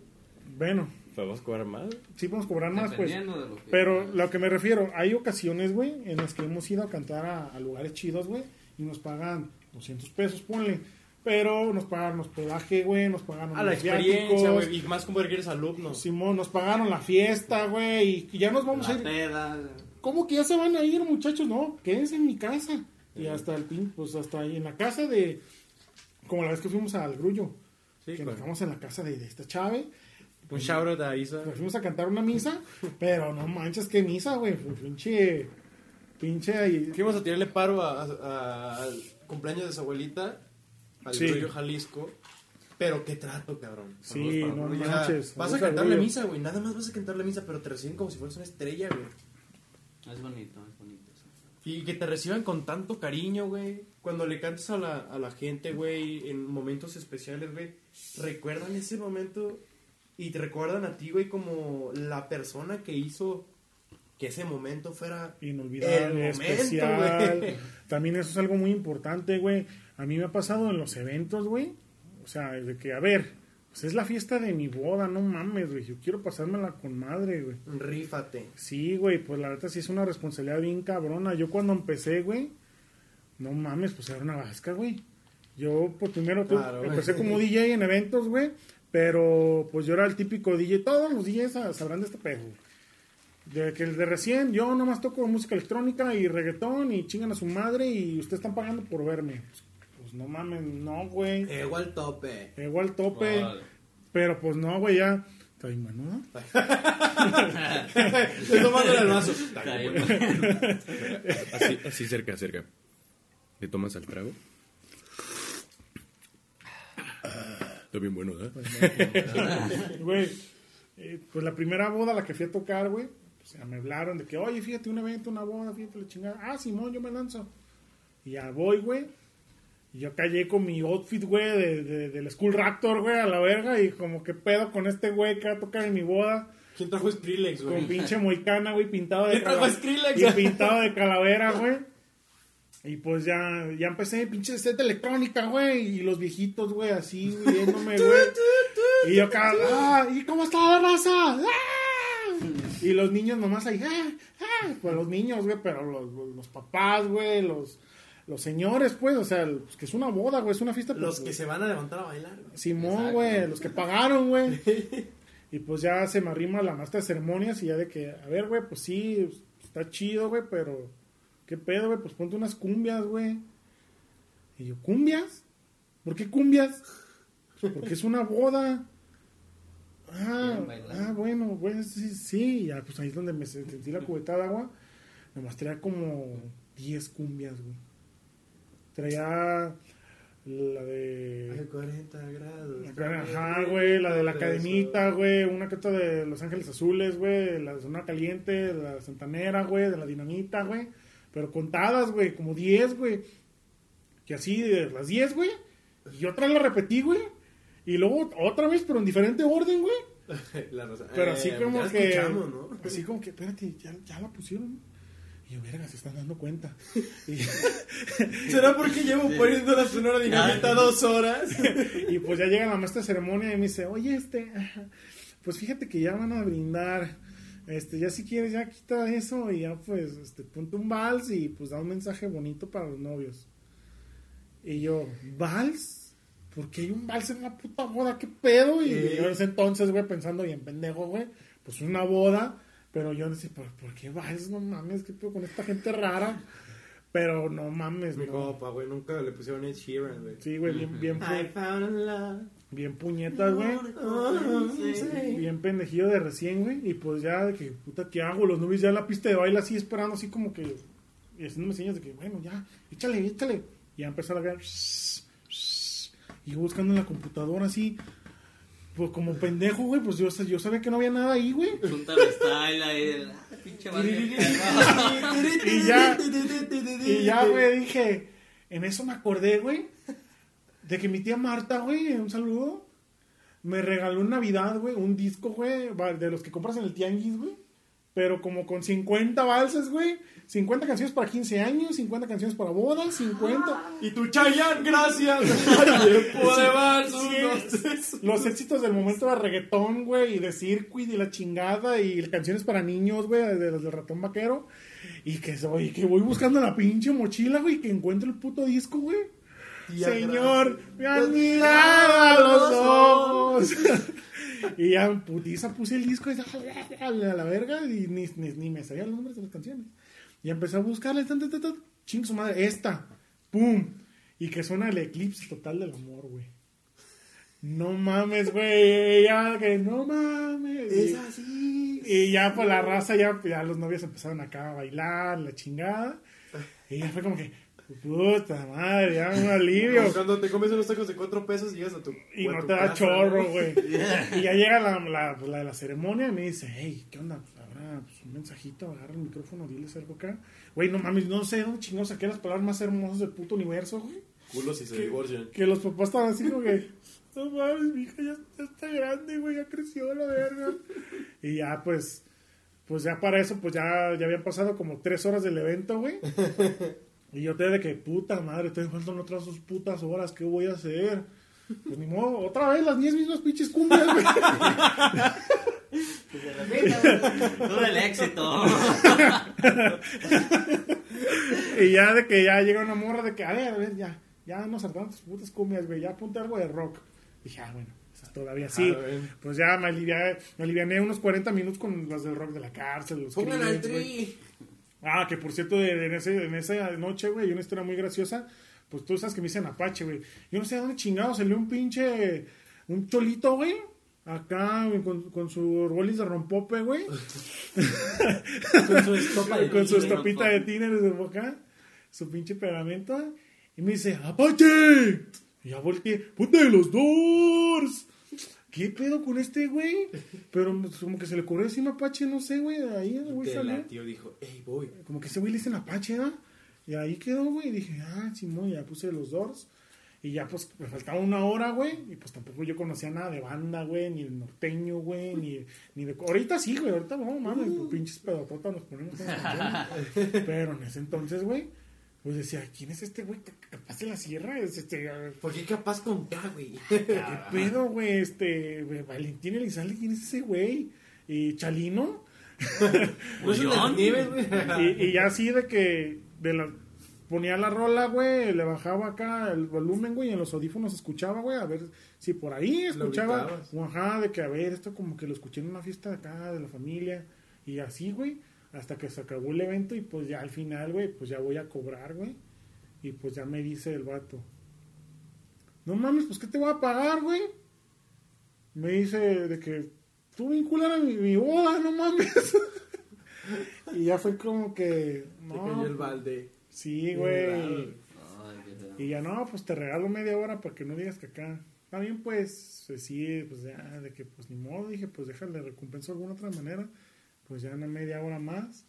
S2: Bueno,
S1: podemos cobrar más.
S2: sí podemos cobrar más, pues.
S3: De lo que...
S2: Pero lo que me refiero, hay ocasiones, güey, en las que hemos ido a cantar a, a lugares chidos, güey, y nos pagan 200 pesos, ponle. Pero nos pagaron hospedaje, güey, nos pagaron
S1: A la
S2: los
S1: experiencia, güey. Y más como que eres alumno.
S2: Simón, nos pagaron la fiesta, güey, y ya nos vamos a ir.
S3: peda.
S2: ¿Cómo que ya se van a ir, muchachos? No, quédense en mi casa. Y hasta el pin, pues hasta ahí en la casa de. Como la vez que fuimos al Grullo.
S1: Sí,
S2: que
S1: claro.
S2: nos quedamos en la casa de, de esta chave.
S1: Un shout out a Isa.
S2: Nos fuimos a cantar una misa. pero no manches, qué misa, güey. Pinche. Pinche ahí.
S1: Fuimos a tirarle paro a- a- al cumpleaños de su abuelita, al
S2: Sí.
S1: Jalisco. Pero qué trato, cabrón.
S2: Sí,
S1: Saludos
S2: no manches.
S1: Vas a cantar la misa, güey. Nada más vas a cantar la misa, pero te reciben como si fueras una estrella, güey.
S3: Es bonito, es bonito.
S1: Y que te reciban con tanto cariño, güey. Cuando le cantas a la, a la gente, güey, en momentos especiales, güey, recuerdan ese momento y te recuerdan a ti, güey, como la persona que hizo que ese momento fuera
S2: Inolvidable,
S1: El momento,
S2: especial.
S1: güey.
S2: También eso es algo muy importante, güey. A mí me ha pasado en los eventos, güey. O sea, de que, a ver, pues es la fiesta de mi boda, no mames, güey. Yo quiero pasármela con madre, güey.
S1: rífate.
S2: Sí, güey, pues la verdad sí es una responsabilidad bien cabrona. Yo cuando empecé, güey, no mames, pues era una vasca, güey. Yo, pues primero tú,
S1: Claro,
S2: empecé como DJ en eventos, güey, pero pues yo era el típico DJ. Todos los DJs sa- sabrán de este pedo. De que el de recién, yo nomás toco música electrónica y reggaetón y chingan a su madre y ustedes están pagando por verme. Pues, pues, no mames, no, güey.
S1: Ego al tope.
S2: Ego al tope.
S3: Órale.
S2: Pero pues no, güey, ya. Está bien, menuda.
S1: Estoy tomándole el vaso.
S4: Así, así cerca, cerca. ¿Le tomas al trago? Está bien bueno, ¿verdad?
S2: Güey, eh, pues la primera boda a la que fui a tocar, güey, pues ya me hablaron de que, oye, fíjate, un evento, una boda, fíjate la chingada. Ah, Simón, yo me lanzo. Y ya voy, güey. Y yo callé con mi outfit, güey, de, de- del School Raptor, güey, a la verga. Y como, ¿qué pedo con este güey que va a tocar en mi boda?
S1: ¿Quién trajo Skrillex,
S2: Con
S1: güey?
S2: pinche moicana, güey, pintado de
S1: ¿Quién trajo Skrillex?
S2: Y pintado de calavera, güey. Y pues ya, ya empecé pinche set de electrónica, güey. Y los viejitos, güey, así, güey, viéndome, güey. Y yo acá, ah, ¿y cómo está la raza? ¡Ah! Y los niños nomás ahí, ah, ah. Pues los niños, güey, pero los, los- los papás, güey, los, los señores, pues, o sea, pues, que es una boda, güey, es una fiesta.
S1: Los
S2: pues,
S1: que se van a levantar a bailar, güey.
S2: Simón, güey, los que pagaron, güey. Y pues ya se me arrima la maestra de ceremonias y ya de que, a ver, güey, pues sí, está chido, güey, pero ¿qué pedo, güey? Pues ponte unas cumbias, güey. Y yo, ¿cumbias? ¿Por qué cumbias? Pues porque es una boda. Ah, ah, bueno, bueno, sí, sí, ya, pues ahí es donde me sentí la cubeta de agua. Nomás traía como 10 cumbias, güey. Traía la de...
S1: 40 grados.
S2: Ajá, güey, la de la cadenita, güey, una que de Los Ángeles Azules, güey, la de Zona Caliente, de la Santanera, güey, de la Dinamita, güey. Pero contadas, güey, como 10, güey. Que así, de las 10, güey. Y otra la repetí, güey. Y luego otra vez, pero en diferente orden, güey.
S1: La rosa.
S2: Pero así
S1: Eh,
S2: como que.
S1: ¿no?
S2: Así como que, espérate, ya, ya la pusieron. Y yo, verga, se están dando cuenta. Y,
S1: ¿Será porque llevo poniendo la sonora dinamita dos horas?
S2: y pues ya llega la maestra de ceremonia y me dice, oye, este, pues fíjate que ya van a brindar. Este, ya si quieres, ya quita eso y ya pues, este, ponte un vals y pues da un mensaje bonito para los novios. Y yo, ¿vals? ¿Por qué hay un vals en una puta boda? ¿Qué pedo? Y yo en ese entonces, güey, pensando bien pendejo, güey, pues una boda. Pero yo decía, ¿por, por qué vals? No mames, ¿qué pedo con esta gente rara? Pero no mames,
S1: Mi
S2: no.
S1: copa, güey, nunca le pusieron Ed Sheeran, güey.
S2: Sí, güey, bien, bien,
S1: I found love.
S2: Bien puñetas, güey. Bien pendejillo de recién, güey. Y pues ya de que, puta, ¿qué hago? Los novios ya en la pista de baile así esperando, así como que. Y haciéndome señas de que, bueno, ya, échale, échale. Y ya empezó a ver. Y yo buscando en la computadora así. Pues como pendejo, güey. Pues yo, yo sabía que no había nada ahí, güey.
S3: Style ahí. Pinche madre.
S2: Y ya, y ya, güey, dije. En eso me acordé, güey. De que mi tía Marta, güey, un saludo. Me regaló en Navidad, güey, un disco, güey, de los que compras en el tianguis, güey. Pero como con 50 valses, güey. 50 canciones para 15 años, 50 canciones para bodas, 50.
S1: Y tu Chayanne, gracias.
S2: Los éxitos del momento de reggaetón, güey, y de circuit y la chingada, y canciones para niños, güey, de los del ratón vaquero. Y que, soy, que voy buscando la pinche mochila, güey, que encuentro el puto disco, güey. Señor, me han mirado a los ojos. y ya putiza puse el disco y a la verga y ni, ni, ni me sabía los nombres de las canciones. Y empecé a buscarle, tan, tan, tan, tan, ching su madre, esta, pum. Y que suena el eclipse total del amor, güey. No mames, güey, ya que no mames.
S1: Es así.
S2: y ya pues la raza, ya, ya los novios empezaron acá a bailar, la chingada. Y ya fue como que, puta madre, ya un alivio.
S1: Cuando te comes unos tacos de cuatro pesos y llegas a tu.
S2: Y
S1: a
S2: no
S1: tu
S2: te da
S1: casa,
S2: chorro,
S1: ¿no?
S2: güey. Y ya llega la, la, la de la ceremonia y me dice, hey, ¿qué onda? Pues ahora pues, un mensajito, agarra el micrófono, diles algo acá. Güey, no mames, no sé, ¿dónde chingados saqué las palabras más hermosas del puto universo, güey?
S1: Culos y se divorcian.
S2: Que los papás estaban así como que, no mames, mi hija ya, ya está grande, güey, ya creció la verga. Y ya, pues, pues ya para eso, pues ya, ya habían pasado como tres horas del evento, güey. Y yo te de que, puta madre, te faltan otras dos putas horas, ¿qué voy a hacer? Pues ni modo, otra vez las diez mismas pinches cumbias, güey.
S3: Todo el éxito.
S2: Y ya de que ya llega una morra de que, a ver, a ver, ya, ya nos hartaron tus putas cumbias, güey, ya ponte algo de rock. Dije, ah, bueno, esas todavía sí.
S1: Ah.
S2: Pues ya me aliviané, me aliviané unos 40 minutos con las del rock de la cárcel, los
S1: Pongan al tri.
S2: Ah, que por cierto, de- en, ese, en esa noche, güey, hay una historia muy graciosa. Pues tú sabes que me dicen Apache, güey. Yo no sé de dónde chingado salió un pinche. Un cholito, güey. Acá güey, con, con su bolis de rompope, güey.
S1: Con su estopa de
S2: con su estopita de tiner de boca. Su pinche pegamento. Y me dice, ¡Apache! Y ya volteé, ¡ponte los dos! ¿Qué pedo con este, güey? Pero como que se le ocurrió encima Apache, no sé, güey. Ahí el güey salió
S1: latió, dijo, hey, voy.
S2: como que ese güey le dicen Apache, ¿no? Y ahí quedó, güey. Y dije, ah, Simón, ya puse los Doors. Y ya, pues, me faltaba una hora, güey. Y pues tampoco yo conocía nada de banda, güey. Ni de norteño, güey. Ni, ni de. Ahorita sí, güey. Ahorita, no mames, pues, pinches pedototas nos ponemos. Pero en ese entonces, güey, pues decía, ¿quién es este güey? que Capaz de la sierra. Es este.
S1: ¿Por qué capaz con K, güey?
S2: ¿Qué pedo, güey? Este. güey, Valentín Elizalde, ¿quién es ese güey? Y Chalino.
S1: No es un
S3: Julián.
S1: desnivel, güey.
S2: y, y ya así de que de la, ponía la rola, güey, le bajaba acá el volumen, güey, y en los audífonos escuchaba, güey, a ver si por ahí escuchaba, ajá, de que a ver, esto como que lo escuché en una fiesta de acá, de la familia, y así, güey, hasta que se acabó el evento, y pues ya al final, güey, pues ya voy a cobrar, güey, y pues ya me dice el vato, no mames, pues ¿qué te voy a pagar, güey? Me dice de que, tú vincular a mi, mi boda, no mames. y ya fue como que,
S1: Te cayó
S2: no,
S1: el balde.
S2: sí, güey. Y ya no, pues te regalo media hora para que no digas que acá. Bien, pues, pues, sí, pues ya, de que pues ni modo, dije, pues déjale recompenso de alguna otra manera. Pues ya una media hora más.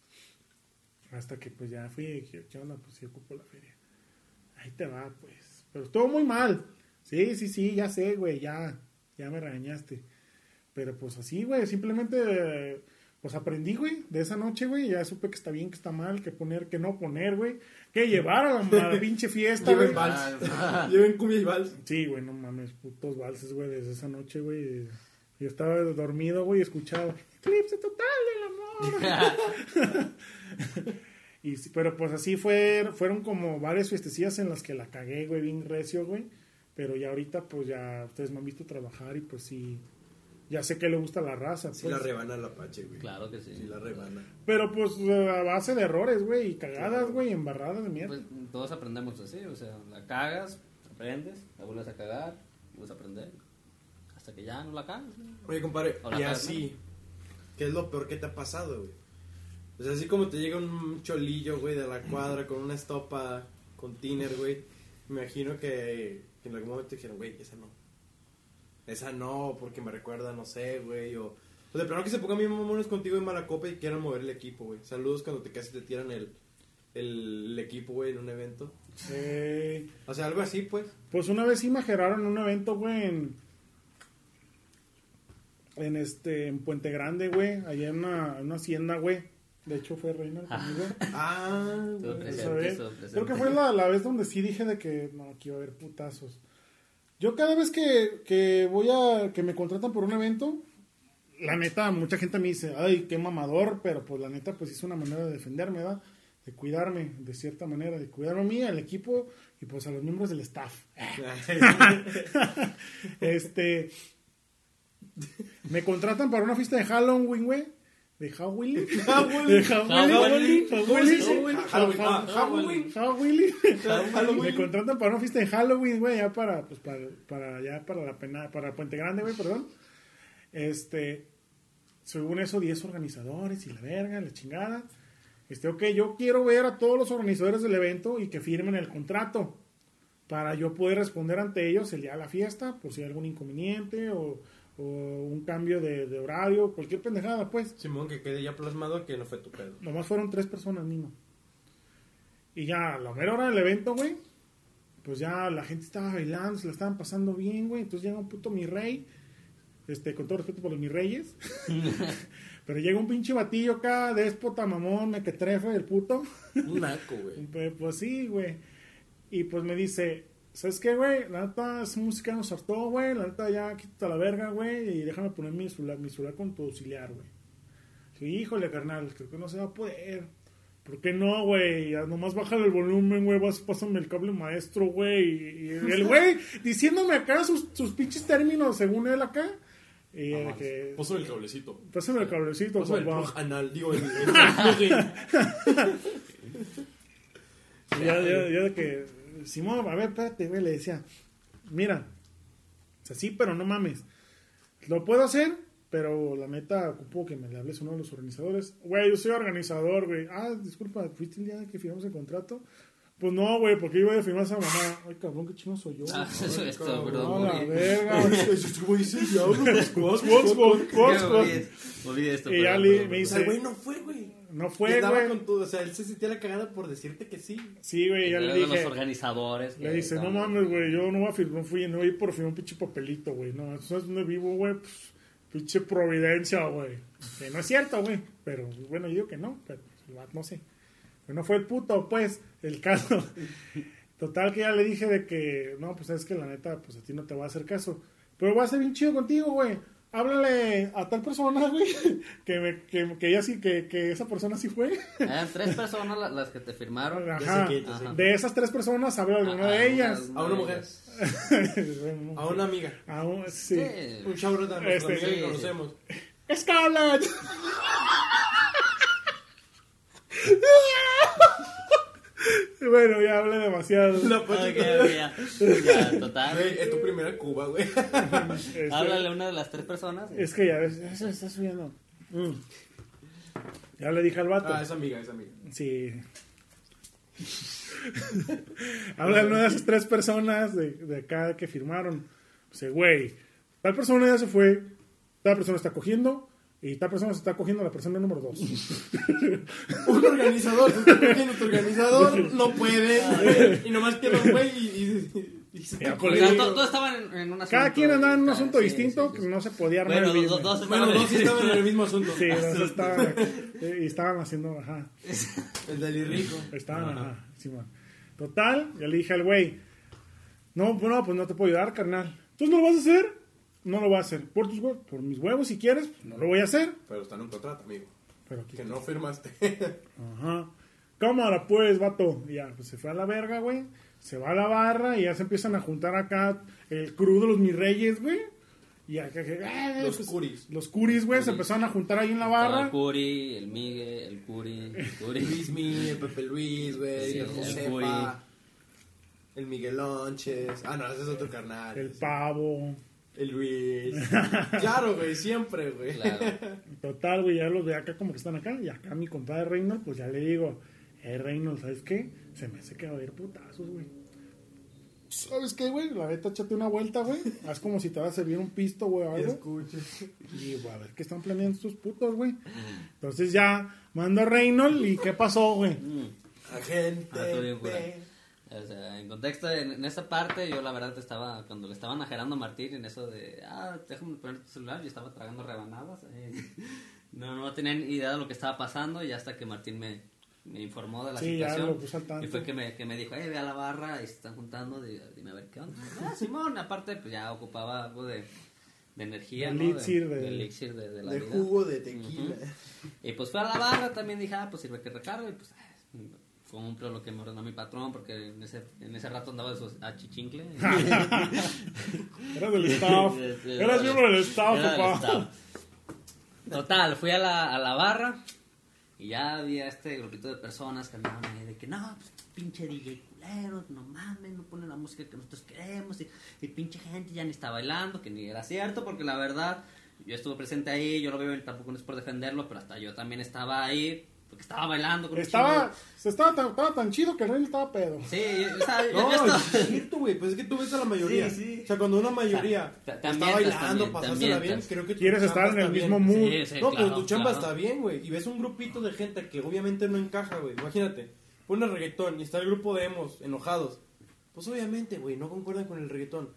S2: Hasta que pues ya fui y dije, ¿qué onda? Pues sí ocupo la feria. Ahí te va, pues. Pero estuvo muy mal. Sí, sí, sí, ya sé, güey, ya, ya me regañaste. Pero pues así, güey, simplemente, pues aprendí, güey, de esa noche, güey, ya supe que está bien, que está mal, que poner, que no poner, güey, que llevar a la, a la pinche fiesta.
S1: Lleven vals. Lleven cumbia y vals.
S2: Sí, güey, no mames, putos valses, güey, desde esa noche, güey. Yo estaba dormido, güey, escuchaba Eclipse total del amor. y, sí, pero pues así fue, fueron como varias fiestecillas en las que la cagué, güey, bien recio, güey. Pero ya ahorita, pues ya ustedes me han visto trabajar y pues sí, ya sé que le gusta la raza.
S1: Sí
S2: pues.
S1: la rebana la Apache, güey.
S3: Claro que sí.
S1: Sí la rebana.
S2: Pero pues a base de errores, güey, y cagadas, güey, y embarradas de mierda.
S3: Pues todos aprendemos así, o sea, la cagas, aprendes, la vuelves a cagar, vuelves a aprender. Hasta que ya no la cagas. güey.
S1: Oye, compadre, y así, ¿qué es lo peor que te ha pasado, güey? O sea, así como te llega un cholillo, güey, de la cuadra con una estopa, con tiner, güey. Me imagino que, que en algún momento dijeron, güey, esa no. Esa no, porque me recuerda, no sé, güey. O, o de plano que se pongan bien mamones contigo en mala copa y quieran mover el equipo, güey. Saludos cuando te casi te tiran el, el, el equipo, güey, en un evento.
S2: Eh,
S1: O sea, algo así, pues.
S2: Pues una vez sí me un evento, güey, en, en este, en Puente Grande, güey, allá en una, en una hacienda, güey. De hecho fue Reina conmigo.
S1: Ah, güey.
S3: presente.
S2: Creo que fue la, la vez donde sí dije de que no, aquí va a haber putazos. Yo cada vez que, que voy a, que me contratan por un evento, la neta, mucha gente me dice, ay, qué mamador, pero pues la neta, pues es una manera de defenderme, ¿verdad? De cuidarme, de cierta manera, de cuidarme a mí, al equipo y pues a los miembros del staff. este, me contratan para una fiesta de Halloween, güey. De Halloween. De. Halloween.
S3: Halloween.
S2: Me contratan para una fiesta de Halloween, güey, ya para, pues, para, para, ya para la pena, para Puente Grande, güey, perdón. Este, según eso, 10 organizadores y la verga, la chingada. Este, ok, yo quiero ver a todos los organizadores del evento y que firmen el contrato para yo poder responder ante ellos el día de la fiesta, por si hay algún inconveniente o, o un cambio de, de horario, cualquier pendejada, pues.
S1: Simón, que quede ya plasmado que no fue tu pedo.
S2: Nomás fueron tres personas, Nino. Y ya a la mera hora del evento, güey, pues ya la gente estaba bailando, se la estaban pasando bien, güey. Entonces llega un puto mi rey, este, con todo respeto por los mis reyes. Pero llega un pinche batillo acá, déspota, mamón, mequetrefe, el puto.
S1: Un naco, güey.
S2: Pues, pues sí, güey. Y pues me dice, ¿sabes qué, güey? La neta, esa música nos hartó, güey. La neta, ya quítate la verga, güey. Y déjame poner mi celular, mi celular con tu auxiliar, güey. Híjole, carnal, creo que no se va a poder. ¿Por qué no, güey? Nomás bájale el volumen, güey. Vas, pásame el cable maestro, güey. Y, el güey diciéndome acá sus, sus pinches términos según él acá. Y de que,
S1: Puso el cablecito.
S2: pásame el cablecito,
S1: Puso el
S2: papá.
S1: anal, digo, el, el,
S2: Y ya, ya, ya de que, Simón, a ver, espérate, güey, le decía, mira, o sea, sí, pero no mames, lo puedo hacer, pero la neta ocupo que me le hables uno de los organizadores. Güey, yo soy organizador, güey. Ah, disculpa, ¿fuiste el día que firmamos el contrato? Pues no, güey, porque iba a firmar a esa mamá. Ay, cabrón, qué chino soy yo.
S3: Ah, eso es todo,
S2: No, la verga.
S1: Güey, ese diablo, pues,
S2: cuas.
S3: olvidé- olvidé esto.
S2: Y
S3: perdón, perdón,
S2: me dice-
S1: güey no fue, güey.
S2: No fue, güey.
S1: con o sea, él se sentía la cagada por decirte que sí.
S2: Sí, güey, ya
S3: Era
S2: le
S3: de
S2: dije.
S3: los organizadores.
S2: Le dice, no mames, güey, yo no voy a firmar, no fui, no voy por firmar un pinche papelito, güey. No, eso es donde vivo, güey, pues, pinche providencia, güey. Que no es cierto, güey. Pero, bueno, yo digo que no, pero el vato no sé. Pero no fue el puto, pues, el caso. Total que ya le dije de que, no, pues es que la neta, pues a ti no te va a hacer caso. Pero va a ser bien chido contigo, güey. Háblale a tal persona, güey, que, me, que, que ella sí, que, que esa persona sí fue.
S3: Eran tres personas la- las que te firmaron.
S2: Ajá.
S1: sé que, ya sé.
S3: Ajá.
S2: De esas tres personas, habla de una
S3: Ah,
S2: de ellas.
S1: A una mujer. A una amiga.
S2: A un- sí.
S3: Sí.
S1: Un a nuestra
S2: Este,
S1: amiga
S3: sí,
S1: que
S3: sí.
S1: conocemos.
S2: Scarlett. Bueno, ya hablé demasiado.
S1: La
S3: Ok,
S1: pachita.
S3: ok, ya. Ya, total.
S1: Güey, es tu primera Cuba, güey.
S2: Este,
S3: Háblale a una de las tres personas.
S2: Es que ya ves, eso está subiendo. Mm. Ya le dije al vato.
S1: Ah, es amiga, es amiga.
S2: Sí. Habla de una de esas tres personas de, de acá que firmaron. Dice, güey, tal persona ya se fue, tal persona está cogiendo, y tal persona se está cogiendo a la persona número dos.
S1: Un organizador, se está cogiendo tu organizador, no puede. Y nomás queda un güey y, y, y se está cogiendo.
S3: to- todos estaban en, en un asunto.
S2: Cada quien andaba en un
S3: Ah,
S2: asunto
S3: sí,
S2: distinto
S3: sí,
S2: que no se podía armar
S3: Bueno,
S2: el
S3: dos, dos
S1: Bueno,
S3: estaban
S1: dos sí estaban en el mismo asunto.
S2: Sí, dos estaban, eh, y estaban haciendo, ajá,
S1: El del irrico.
S2: estaban, ajá. Total, ya le dije al güey, no, bueno, pues no te puedo ayudar, carnal. ¿Tú no lo vas a hacer? No lo voy a hacer. Por tus huevos, por mis huevos si quieres, pues, no lo voy a hacer.
S1: Pero está en un contrato, amigo.
S2: Pero aquí
S1: Que no firmaste.
S2: Ajá. Cámara, pues, vato. Y ya, pues se fue a la verga, güey. Se va a la barra y ya se empiezan a juntar acá el crew de los mis reyes, güey. Y acá, que- ah,
S1: Los
S2: pues,
S1: curis.
S2: Los curis, güey, se empezaron a juntar ahí en la barra.
S3: El Curi, el Miguel, el Curi, el Curi.
S1: Luismi, el Pepe Luis, güey,
S3: Sí,
S1: el
S3: el
S1: Josefa, el Miguel Lonches. Ah, no, ese es otro carnal.
S2: El pavo.
S1: El Luis. Claro, güey, siempre, güey.
S3: Claro.
S2: Total, güey, ya los de acá como que están acá. Y acá mi compadre Reynolds, pues ya le digo, eh, Reynolds, ¿sabes qué? Se me hace que va a haber putazos, güey. ¿Sabes qué, güey? La neta, échate una vuelta, güey. Haz como si te vas a servir un pisto, güey, o algo.
S1: Escuche.
S2: Y güey, a ver qué están planeando estos putos, güey. Entonces ya mando a Reynolds y ¿qué pasó, güey?
S1: Agente.
S3: Ah, O sea, en contexto, en, en esa parte, yo la verdad estaba, cuando le estaban a Gerardo Martín en eso de, ah, déjame poner tu celular, yo estaba tragando rebanadas. eh. No, no tenía ni idea de lo que estaba pasando y hasta que Martín me, me informó de la
S2: Sí, ya
S3: situación.
S2: lo puso al tanto.
S3: Y fue que me, que me dijo, eh, ve a la barra y se están juntando, di- dime a ver qué onda. Ah, Simón, aparte, pues ya ocupaba algo de, de energía,
S2: De
S3: ¿no?
S2: elixir de-
S3: de elixir de, de la
S1: De
S3: vida.
S1: jugo de tequila.
S3: Y pues fue a la barra, también dije, ah, pues sirve que recargo. Y pues compro lo que me ordenó mi patrón, porque en ese, en ese rato andaba de su achichincle.
S2: Eras del staff. Eras miembro del staff,
S3: Era del
S2: papá.
S3: staff. Total, fui a la, a la barra y ya había este grupito de personas que andaban ahí de que no, pues, pinche DJ culero, no mames, no ponen la música que nosotros queremos y, y pinche gente ya ni está bailando, que ni era cierto, porque la verdad, yo estuve presente ahí, yo lo veo y tampoco no es por defenderlo, pero hasta yo también estaba ahí, porque estaba bailando con un
S2: Estaba,
S3: chingo
S2: se estaba, tan, estaba tan chido que el Reynolds estaba pedo.
S3: Sí, yo, o sea, yo-
S1: No,
S3: yo estaba...
S1: es cierto, güey. Pues es que tú ves a la mayoría.
S3: Sí, sí.
S1: O sea, cuando una mayoría
S3: O sea,
S1: está bailando, pasándosela bien, creo que
S2: Quieres estar en el mismo
S1: bien.
S2: mood.
S3: Sí, sí,
S1: no,
S3: claro,
S1: pero tu chamba
S3: claro.
S1: está bien, güey. Y ves un grupito de gente que obviamente no encaja, güey. Imagínate, pone reggaetón y está el grupo de emos enojados. Pues obviamente, güey, no concuerdan con el reggaetón.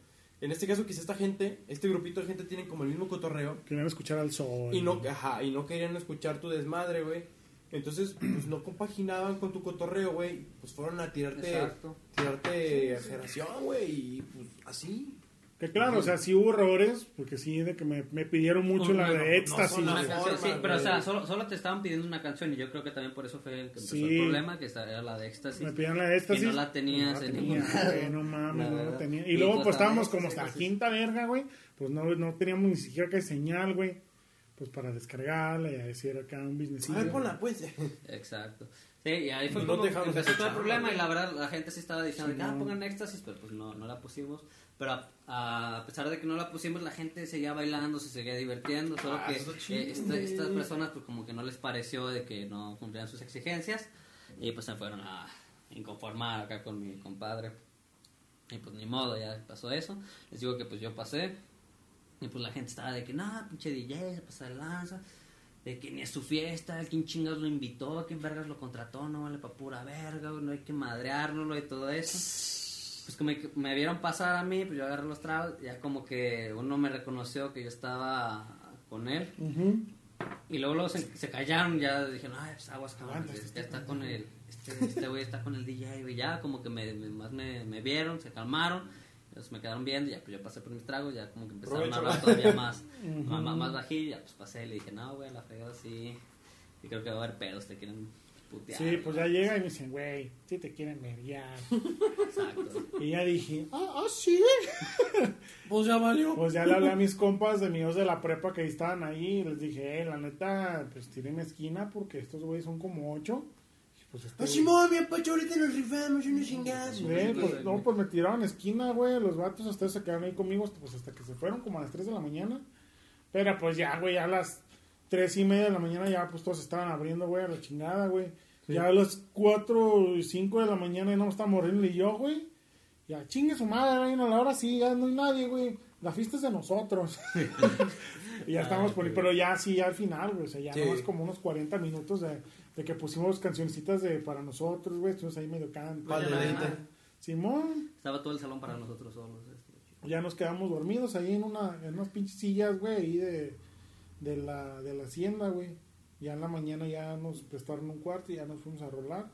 S1: En este caso, quizá esta gente, este grupito de gente tienen como el mismo cotorreo.
S2: Querían escuchar al sol.
S1: Y no, ajá, y no querían escuchar tu desmadre, güey. Entonces, pues no compaginaban con tu cotorreo, güey. Pues fueron a tirarte,
S3: Exacto.
S1: tirarte exageración, güey. Y pues así.
S2: Que claro, o sea, sí hubo errores, porque sí, de que me, me pidieron mucho
S1: No,
S2: la
S1: no,
S2: de
S1: no, no
S2: éxtasis.
S3: canción, sí, pero o sea, solo, solo te estaban pidiendo una canción y yo creo que también por eso fue que empezó
S2: Sí.
S3: el problema, que era la de éxtasis.
S2: me pidieron la de éxtasis.
S3: Que no la tenías
S2: No la
S3: en ningún lado.
S2: no mames, no la tenía. Y,
S3: Y
S2: luego pues estábamos como hasta la quinta verga, güey. Pues no, no teníamos ni siquiera que señal, güey. Pues para descargarla y a decir acá un business.
S1: A ver, ponla, pues.
S3: Exacto. Sí, y ahí fue
S1: no
S3: como empezó todo el problema y la verdad la gente sí estaba diciendo
S2: Sí,
S3: que ah,
S2: no.
S3: pongan éxtasis, pero pues no, no la pusimos. Pero a, a pesar de que no la pusimos, la gente seguía bailando, se seguía divirtiendo, solo
S1: Ah,
S3: que eh, esta- estas personas pues como que no les pareció de que no cumplían sus exigencias y pues se fueron a inconformar acá con mi compadre. Y pues ni modo, ya pasó eso. Les digo que pues yo pasé. Y pues la gente estaba de que, no, pinche DJ, se pasa de lanza. De que ni es su fiesta, quién chingados lo invitó, quién vergas lo contrató, no vale pa' pura verga, no hay que madreárnoslo y todo eso. Pues que me, me vieron pasar a mí, pues yo agarré los tragos, ya como que uno me reconoció que yo estaba con él.
S2: Ujú.
S3: Y luego, luego se, se callaron, ya dijeron, ay, pues aguas, cabrón, ya
S2: este
S3: está con el, este este güey está con el DJ, güey, ya como que me, me- más me, me vieron, se calmaron, entonces me quedaron viendo, y ya pues yo pasé por mis tragos, ya como que empezaron a hablar todavía más, más, más, más bajillo, ya pues pasé y le dije, no, güey, la fregada sí, y creo que va a haber pedos, te quieren putear.
S2: Sí, pues ya llega y me dicen, güey, sí te quieren ver ya.
S3: Exacto.
S2: Y ya dije, ah, ah, sí.
S1: Pues ya valió.
S2: Pues ya le hablé a mis compas de míos de la prepa que estaban ahí y les dije, eh, la neta, pues tiren esquina porque estos güeyes son como ocho. Pues este...
S1: ¡Ah, Simón, mi apacho, ahorita nos rifamos unos chingazos!
S2: Eh, pues, no, pues me tiraron esquina, güey. Los vatos hasta se quedaron ahí conmigo, hasta- pues hasta que se fueron como a las 3 de la mañana. Pero pues ya, güey, a las 3 y media de la mañana ya pues todos estaban abriendo, güey, a la chingada, güey. Ya a las 4 y 5 de la mañana ya no estábamos Renly y yo, güey. Ya chingue su madre, güey, a la hora sí, ya no hay nadie, güey. La fiesta es de nosotros. y ya estábamos por pero ya sí, ya al final, güey. O sea, ya
S1: Sí.
S2: nomás como unos 40 minutos de, de que pusimos cancioncitas de para nosotros, güey. Estuvimos ahí medio canto. Simón.
S3: Estaba todo el salón para nosotros solos. esto.
S2: Ya nos quedamos dormidos ahí en una en unas pinches sillas, güey, ahí de, de, la, de la hacienda, güey. Ya en la mañana ya nos prestaron un cuarto y ya nos fuimos a rolar.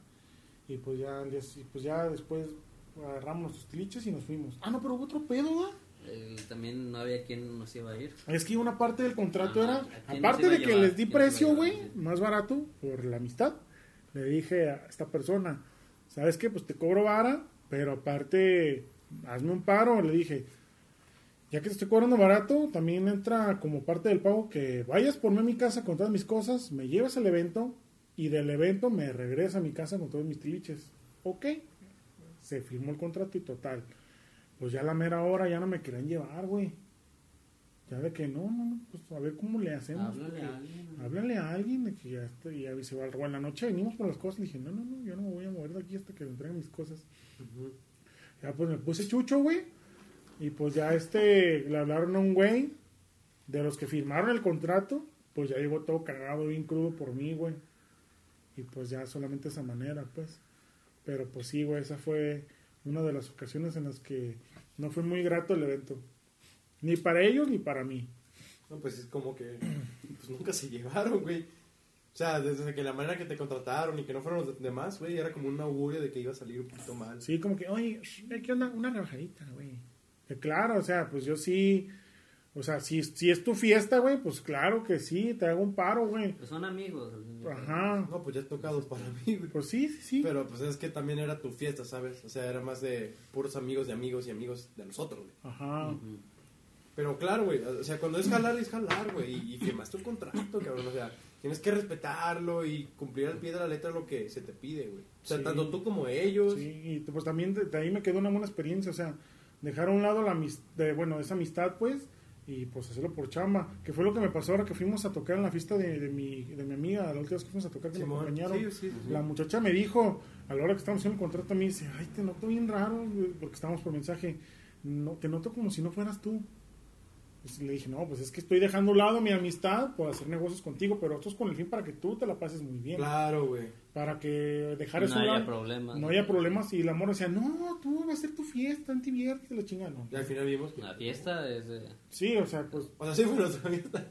S2: Y pues ya, al día- y pues ya después agarramos nuestros tiliches y nos fuimos. Ah, no, pero hubo otro pedo, ¿verdad?
S3: Eh, también no había quien nos iba a ir.
S2: Es que una parte del contrato
S3: Ajá,
S2: era,
S3: ¿a quién
S2: aparte de que
S3: llevar?
S2: les di
S3: ¿Quién nos iba a
S2: precio, güey, más barato por la amistad, le dije a esta persona, ¿sabes qué? Pues te cobro vara, pero aparte, hazme un paro, le dije, ya que te estoy cobrando barato, también entra como parte del pago que vayas por mí a mi casa con todas mis cosas, me llevas al evento y del evento me regresa a mi casa con todos mis tiliches. Ok, se firmó el contrato y total. Pues ya a la mera hora ya no me querían llevar, güey. Ya de que no, no, no, pues a ver cómo le hacemos.
S3: Háblale a alguien.
S2: Háblale a alguien de que ya estoy, ya se va en la noche venimos por las cosas. Le dije, no, no, no, yo no me voy a mover de aquí hasta que me entreguen mis cosas. Ya pues me puse chucho, güey. Y pues ya este, le hablaron a un güey de los que firmaron el contrato. Pues ya llegó todo cagado, bien crudo por mí, güey. Y pues ya solamente esa manera, pues. Pero pues sí, güey, esa fue una de las ocasiones en las que no fue muy grato el evento. Ni para ellos ni para mí.
S1: No, pues es como que pues nunca se llevaron, güey. O sea, desde que la manera que te contrataron y que no fueron los demás, güey, era como un augurio de que iba a salir un poquito mal.
S2: Sí, como que, oye, sh, aquí una, una rebajadita, güey. Que claro, o sea, pues yo sí, o sea, si, si es tu fiesta, güey, pues claro que sí, te hago un paro, güey.
S3: Pues son amigos.
S2: Ajá.
S1: No, pues ya tocado para mí, güey.
S2: Pues sí, sí, sí.
S1: Pero pues es que también era tu fiesta, ¿sabes? O sea, era más de puros amigos de amigos y amigos de nosotros, güey.
S2: Ajá.
S1: Pero claro, güey, o sea, cuando es jalar, es jalar, güey. Y, y firmaste un contrato, cabrón. O sea, tienes que respetarlo y cumplir al pie de la letra lo que se te pide, güey. O sea,
S2: Sí.
S1: tanto tú como ellos.
S2: Sí, y pues también de, de ahí me quedó una buena experiencia, o sea, dejar a un lado la de, bueno, esa amistad, pues, y pues hacerlo por chamba, que fue lo que me pasó ahora que fuimos a tocar en la fiesta de, de mi, de mi amiga, la última vez que fuimos a tocar que me acompañaron.
S1: Sí, sí, sí.
S2: La muchacha me dijo, a la hora que estábamos haciendo el contrato, me dice, ay, te noto bien raro, güey", porque estábamos por mensaje, no, te noto como si no fueras tú. Pues le dije, no, pues es que estoy dejando a un lado mi amistad por hacer negocios contigo, pero esto es con el fin para que tú te la pases muy bien.
S1: Claro, güey.
S2: Para que dejar
S3: No
S2: eso un
S3: haya
S2: lado,
S3: problemas.
S2: No haya problemas. Y la morra decía, no, tú va a ser tu fiesta, diviértete, la chingada. No.
S1: Y al final vimos que...
S3: La fiesta es de...
S2: Sí, o sea, pues,
S1: O sea, sí fue nuestra fiesta.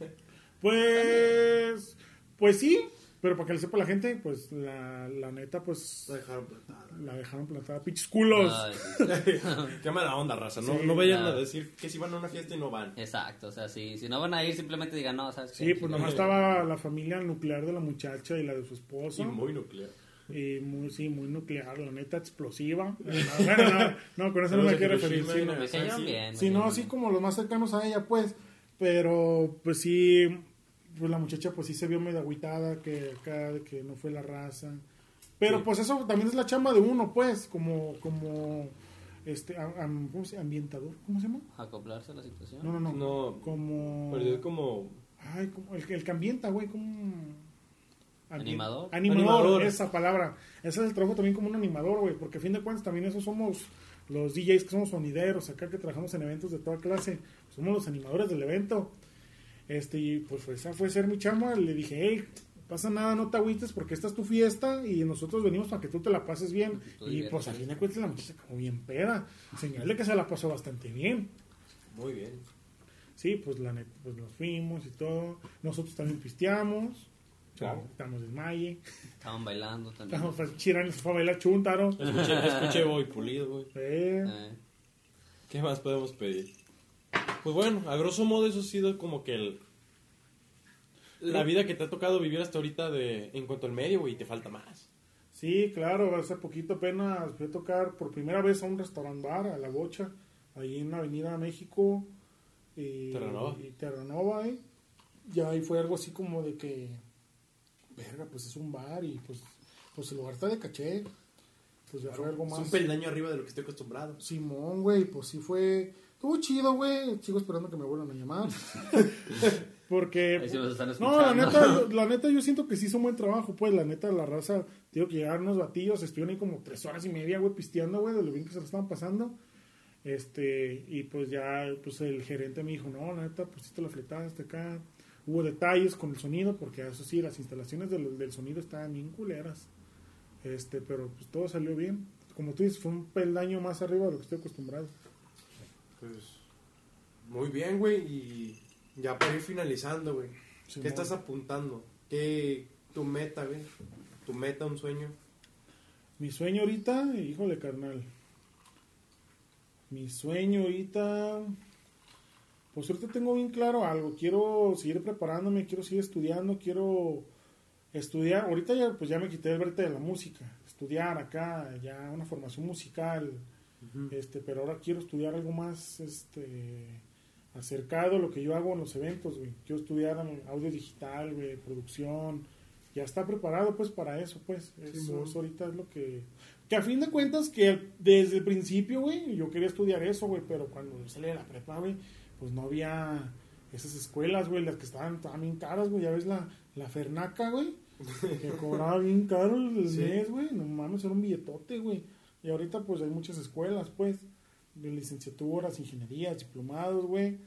S2: pues, pues sí, pero para que le sepa la gente, pues la, la neta, pues
S1: La dejaron plantada.
S2: la dejaron plantada. Pinches culos.
S3: Ay, sí.
S1: Qué mala onda, raza. No,
S2: Sí,
S1: no vayan
S3: claro.
S1: a decir que si van a una fiesta y no van.
S3: Exacto, o sea, si, si no van a ir, simplemente digan, no, ¿sabes qué?
S2: Sí, pues nomás estaba la familia nuclear de la muchacha y la de su esposo.
S1: Y muy nuclear.
S2: Y muy, sí, muy nuclear, la neta explosiva. Bueno, no, no, con eso no me quiero referir. Sí, no.
S3: Bien.
S2: Sí, no, así como los más cercanos a ella, pues. Pero, pues sí, pues la muchacha, pues sí se vio medio agüitada, que acá, que no fue la raza. Pero,
S1: Sí.
S2: pues eso también es la chamba de uno, pues, como, como, este, am- ¿cómo se Ambientador, ¿cómo se llama?
S3: Acoplarse a la situación.
S2: No, no, no.
S1: No.
S2: Como.
S1: Pero es como...
S2: Ay, como el, que- el que ambienta, güey, como.
S3: Animador.
S2: Animador,
S1: Animador.
S2: esa palabra. Ese es el trabajo también como un animador, güey, porque a fin de cuentas también esos somos los DJs que somos sonideros, acá que trabajamos en eventos de toda clase, somos los animadores del evento. Este, y pues esa fue ser mi chamba, le dije, hey, pasa nada, no te agüites porque esta es tu fiesta y nosotros venimos para que tú te la pases bien. Y pues al fin de cuentas la muchacha como bien peda, señalé que se la pasó bastante bien.
S1: Muy bien.
S2: Sí, pues la neta, pues nos fuimos y todo. Nosotros también pisteamos.
S1: Claro.
S2: Estamos desmaye.
S3: Estaban bailando también.
S2: Estamos Chirán se fue a bailar chúntaro.
S1: Escuché, escuché Boy Pulido, güey.
S2: Eh,
S3: Eh,
S1: ¿Qué más podemos pedir? Pues bueno, a grosso modo eso ha sido como que el... La vida que te ha tocado vivir hasta ahorita de en cuanto al medio, güey, y te falta más.
S2: sí, claro, hace poquito apenas fui a tocar por primera vez a un restaurant bar, a La Bocha, ahí en Avenida México. Y,
S1: Terranova.
S2: Y Terranova, eh. Ya ahí fue algo así como de que, verga, pues es un bar y pues pues el lugar está de caché. Pues ya fue algo
S1: Es
S2: más.
S1: un peldaño arriba de lo que estoy acostumbrado.
S2: Simón, güey, pues sí fue. Estuvo chido, güey. Sigo esperando que me vuelvan a llamar. Porque.
S3: Sí
S2: No, la neta, la neta, yo siento que sí hizo un buen trabajo, pues. La neta, la raza, digo que llegaron unos batillos, estuvieron ahí como tres horas y media, güey, pisteando, güey, de lo bien que se lo estaban pasando. Este, y pues ya, pues el gerente me dijo, no, la neta, pues sí te la fletaste acá. Hubo detalles con el sonido, porque eso sí, las instalaciones del, del sonido estaban bien culeras. Este, pero pues todo salió bien. Como tú dices, fue un peldaño más arriba de lo que estoy acostumbrado.
S1: Pues muy bien, güey. Y ya para ir finalizando, güey. ¿Qué estás apuntando? ¿Qué tu meta, güey? Tu meta, un sueño.
S2: Mi sueño ahorita, híjole, carnal. Mi sueño ahorita. Pues ahorita tengo bien claro algo. Quiero seguir preparándome, quiero seguir estudiando, quiero estudiar. Ahorita ya, pues ya me quité el verte de la música. Estudiar acá, ya una formación musical. Este, pero ahora quiero estudiar algo más, este, acercado a lo que yo hago en los eventos, güey. Quiero estudiar audio digital, güey, producción. Ya está preparado, pues, para eso, pues. Eso, eso ahorita es lo que... Que a fin de cuentas, que desde el principio, güey, yo quería estudiar eso, güey, pero cuando yo salí de la prepa, güey, pues no había esas escuelas, güey, las que estaban, estaban bien caras, güey. Ya ves la, la Fernaca, güey, que cobraba bien caro el
S1: Sí.
S2: mes, güey. No mames, era un billetote, güey. Y ahorita, pues, hay muchas escuelas, pues, de licenciaturas, ingenierías, diplomados, güey,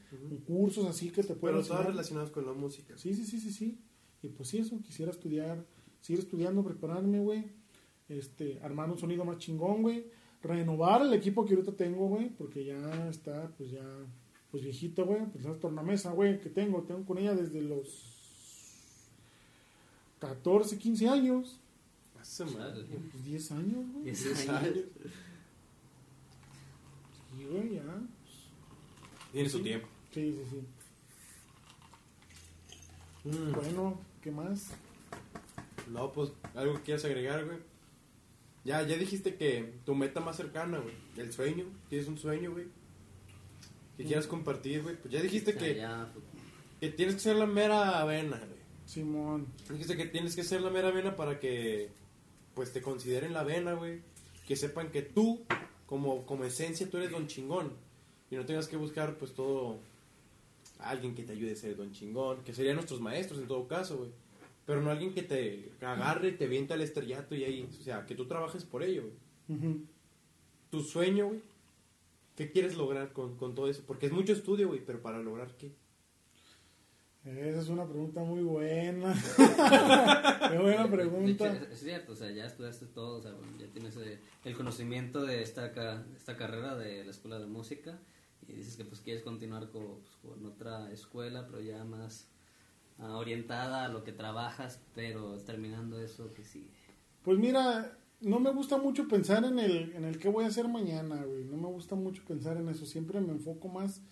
S2: cursos así que te pueden
S1: Pero todas
S2: enseñar.
S1: relacionadas con la música.
S2: Sí, sí, sí, sí, sí. Y pues sí, eso, quisiera estudiar, seguir estudiando, prepararme, güey. Este, armar un sonido más chingón, güey. Renovar el equipo que ahorita tengo, güey, porque ya está, pues ya, pues viejito, güey. Pues la tornamesa, güey, que tengo, tengo con ella desde los 14, 15 años.
S1: Hace madre.
S2: Pues 10 años, güey.
S3: Diez
S1: Diez
S3: años.
S1: años.
S2: Sí, güey, ya.
S1: Tiene su tiempo.
S2: Sí, sí, sí.
S1: Mm.
S2: Bueno, ¿qué más?
S1: No, pues algo que quieras agregar, güey. Ya, ya dijiste que tu meta más cercana, güey. El sueño. Tienes un sueño, güey. Que quieras compartir, güey. Pues ya dijiste
S3: O sea,
S1: que,
S3: ya, pues,
S1: que tienes que ser la mera avena, güey.
S2: Simón.
S1: Dijiste que tienes que ser la mera avena para que, pues, te consideren la avena, güey. Que sepan que tú, como, como esencia, tú eres don chingón. Y no tengas que buscar, pues, todo... Alguien que te ayude a ser don chingón. Que serían nuestros maestros, en todo caso, güey. Pero no alguien que te agarre, te viente al estrellato y ahí... O sea, que tú trabajes por ello, güey. Tu sueño, güey. ¿Qué quieres lograr con, con todo eso? Porque es mucho estudio, güey, pero para lograr qué?
S2: Esa es una pregunta muy buena. Qué buena pregunta.
S3: hecho, es, cierto, o sea, ya estudiaste todo, o sea, ya tienes eh, el conocimiento de esta, esta carrera de la escuela de música y dices que pues quieres continuar con, pues, con otra escuela, pero ya más ah, orientada a lo que trabajas, pero terminando eso que sigue.
S2: Pues mira, no me gusta mucho pensar en el, en el qué voy a hacer mañana, güey. No me gusta mucho pensar en eso. Siempre me enfoco más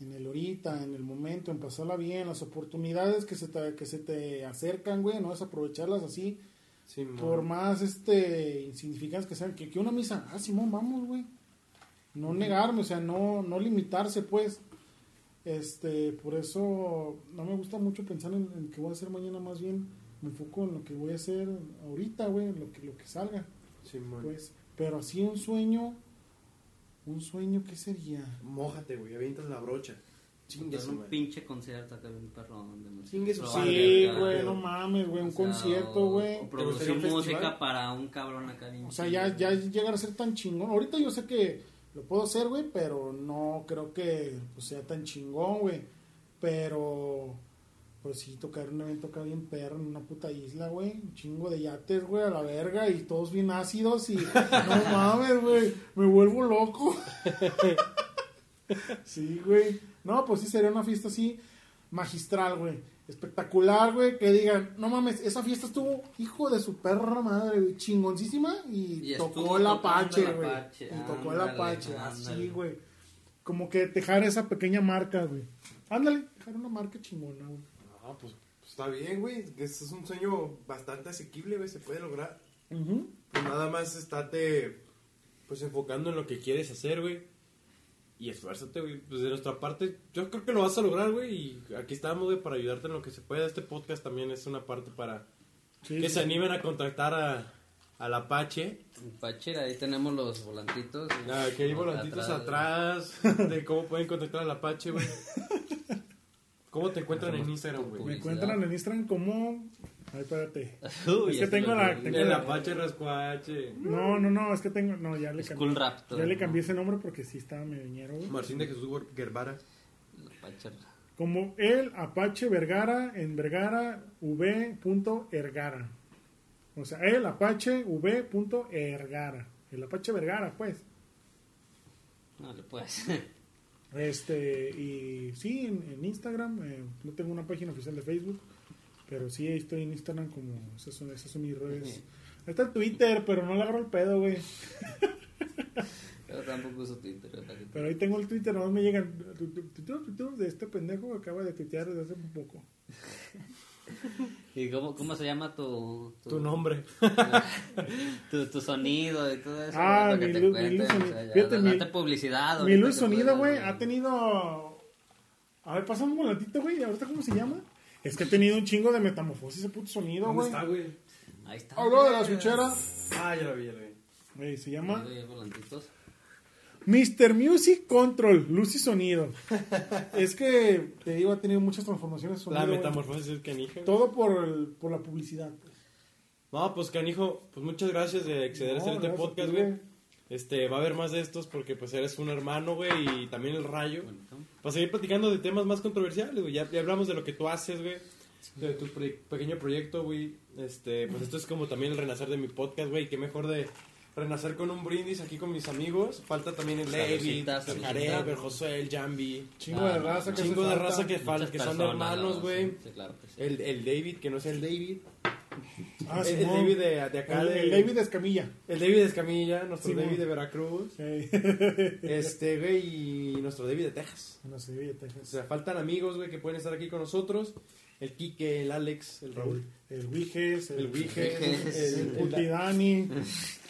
S2: en el ahorita, en el momento, en pasarla bien, las oportunidades que se te, que se te acercan, güey. No es aprovecharlas así,
S1: Sí,
S2: por más este insignificantes que sean. Que, que una misa, ah, Simón, vamos, güey. No negarme, o sea, no, no limitarse, pues. Este, por eso no me gusta mucho pensar en, en qué voy a hacer mañana, más bien me enfoco en lo que voy a hacer ahorita, güey, en lo que, lo que salga,
S1: Sí,
S2: pues. Pero así un sueño, un sueño, ¿qué sería?
S1: Mójate, güey, avientas la brocha. Chingue
S3: un pinche concierto acá bien perro donde
S1: Chingue su
S2: Sí, güey, no mames, güey, un
S3: o sea,
S2: concierto, güey.
S3: O, producir
S1: un festival?
S3: música para un cabrón acá bien
S2: O sea, ya, ya llegar a ser tan chingón. Ahorita yo sé que lo puedo hacer, güey, pero no creo que pues, sea tan chingón, güey. Pero, pues sí, tocar un evento acá bien perro en una puta isla, güey. Un chingo de yates, güey, a la verga. Y todos bien ácidos y no mames, güey. Me vuelvo loco. sí, güey. No, pues sí, sería una fiesta así magistral, güey. Espectacular, güey. Que digan, no mames, esa fiesta estuvo hijo de su perra madre, güey. Chingoncísima. Y,
S3: Y
S2: tocó el Apache, güey. Y tocó el Apache. Así, güey. Como que dejar esa pequeña marca, güey. Ándale, dejar una marca chingona, güey.
S1: Ah, pues, pues está bien, güey. Ese es un sueño bastante asequible, güey. Se puede lograr. Pues nada más estate, pues, enfocando en lo que quieres hacer, güey. Y esfuérzate, güey. Pues de nuestra parte, yo creo que lo vas a lograr, güey. Y aquí estamos, güey, para ayudarte en lo que se pueda. Este podcast también es una parte para
S2: Sí,
S1: que
S2: sí.
S1: se animen a contactar a, al Apache.
S3: Pachera, ahí tenemos los volantitos.
S1: Ah, que hay volantitos atrás de cómo pueden contactar al Apache, güey. ¿Cómo te encuentran en Instagram, güey?
S2: Me encuentran en Instagram como. Ay, espérate.
S3: Uy,
S2: Es que tengo la- tengo
S1: El
S2: la-
S1: Apache Rascuache.
S2: No, no, no, es que tengo. No, ya le
S3: School
S2: cambié.
S3: Raptor.
S2: Ya le cambié ese nombre porque sí estaba meñero, güey.
S1: Marcín de Jesús Guervara.
S2: Como el Apache Vergara en Vergara v.ergara. O sea, el Apache v.ergara. El Apache Vergara, pues.
S3: No le puedes.
S2: Este, y sí, en, en Instagram, eh, no tengo una página oficial de Facebook, pero sí ahí estoy en Instagram como, esas son, esas son mis redes. Ahí está el Twitter, pero no le agarro el pedo, güey.
S3: Yo tampoco uso Twitter.
S2: Pero ahí tengo el Twitter, nomás me llegan de este pendejo que acaba de tuitear desde hace un poco.
S3: ¿Y cómo, cómo se llama tu,
S1: Tu nombre.
S3: tu, tu sonido y todo eso?
S2: Ah,
S3: para que
S2: mi
S3: te
S2: luz- mi luz
S3: o
S2: sonido.
S3: sea, ya,
S2: Fíjate, mi-
S3: date publicidad.
S2: Mi luz sonido, güey, ha tenido... A ver, pasa un volantito, güey, ¿ahorita cómo se llama? Es que ha tenido un chingo de metamorfosis ese puto sonido,
S1: ¿Dónde
S2: güey.
S1: está, güey?
S3: Ahí está.
S2: Habló de la switchera.
S1: Ah, ya la vi, ya la vi.
S2: Se llama
S3: Ahí, volantitos.
S2: Mr. Music Control, luz y sonido. es que, te digo, ha tenido muchas transformaciones.
S1: La
S2: sonido, güey.
S1: metamorfosis del canijo.
S2: Todo por, el- por la publicidad. pues.
S1: No, pues canijo, pues muchas gracias de acceder a hacer este podcast, güey. Este, va a haber más de estos porque pues eres un hermano, güey, y también el rayo. Para seguir platicando de temas más controversiales, güey. Ya, ya hablamos de lo que tú haces, güey. De tu pre- pequeño proyecto, güey. Este, pues esto es como también el renacer de mi podcast, güey. Qué mejor de renacer con un brindis aquí con mis amigos. Falta también el David,
S3: saludcita.
S1: Jared, el Josué, el Jambi.
S2: Chingo
S3: Ah,
S2: de
S3: no,
S2: raza que
S1: Chingo de
S2: falta.
S1: raza que, fal-
S3: Muchas
S1: que son hermanos,
S3: ¿no?
S1: güey.
S3: Sí, sí, claro que sí.
S1: El, el David, que no es el David.
S2: Ah,
S1: el, el. David de, de acá.
S2: El,
S1: de-
S2: el David Escamilla.
S1: El David de Escamilla, nuestro
S2: Simón.
S1: David de Veracruz. Este, güey, y nuestro David de Texas.
S2: no sé, oye,
S1: O
S2: Texas.
S1: sea, faltan amigos, güey, que pueden estar aquí con nosotros. El Quique, el Alex, el Raúl.
S2: El, el Wiges, el,
S1: El Wiges,
S3: Wiges,
S1: el,
S2: el Dani.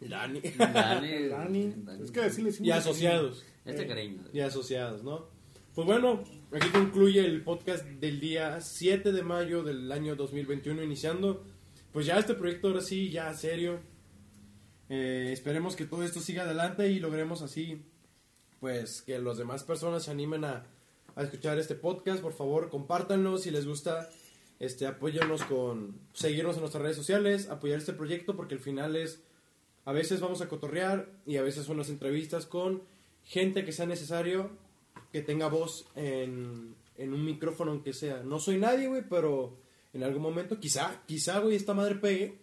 S1: Dani,
S3: Dani.
S2: Dani. Es que decirle
S1: Y asociados.
S3: Este cariño.
S1: Y asociados, ¿no? Pues bueno, aquí concluye el podcast del día 7 de mayo del año 2021, iniciando. Pues ya este proyecto ahora sí, ya serio. Eh, esperemos que todo esto siga adelante y logremos así, pues que las demás personas se animen a, a escuchar este podcast. Por favor, compártanlo si les gusta. Este, apóyanos con seguirnos en nuestras redes sociales, apoyar este proyecto porque al final es a veces vamos a cotorrear y a veces son las entrevistas con gente que sea necesario que tenga voz en, en un micrófono aunque sea. No soy nadie, güey, pero en algún momento quizá, quizá, güey, esta madre pegue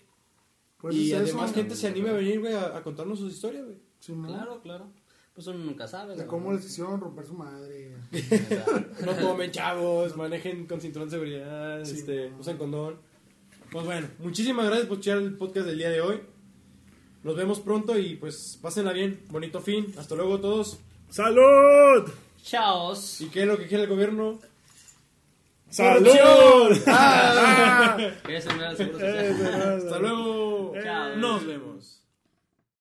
S2: Pues
S1: y además
S2: eso,
S1: gente se anime a venir, güey, a, a contarnos sus historias, güey.
S2: Simón.
S3: Claro, claro. Pues uno nunca sabe.
S2: De
S3: ¿no?
S2: cómo decisión romper su madre.
S1: No tomen chavos, manejen con cinturón de seguridad,
S2: Sí.
S1: este, usen condón. Pues bueno, muchísimas gracias por escuchar el podcast del día de hoy. Nos vemos pronto y pues pásenla bien. Bonito fin. Hasta luego todos.
S2: ¡Salud!
S3: Chaos.
S1: ¿Y qué es lo que quiere el gobierno?
S2: ¡Salud!
S1: ¡Ah! Hasta luego.
S3: Chao.
S1: Nos vemos.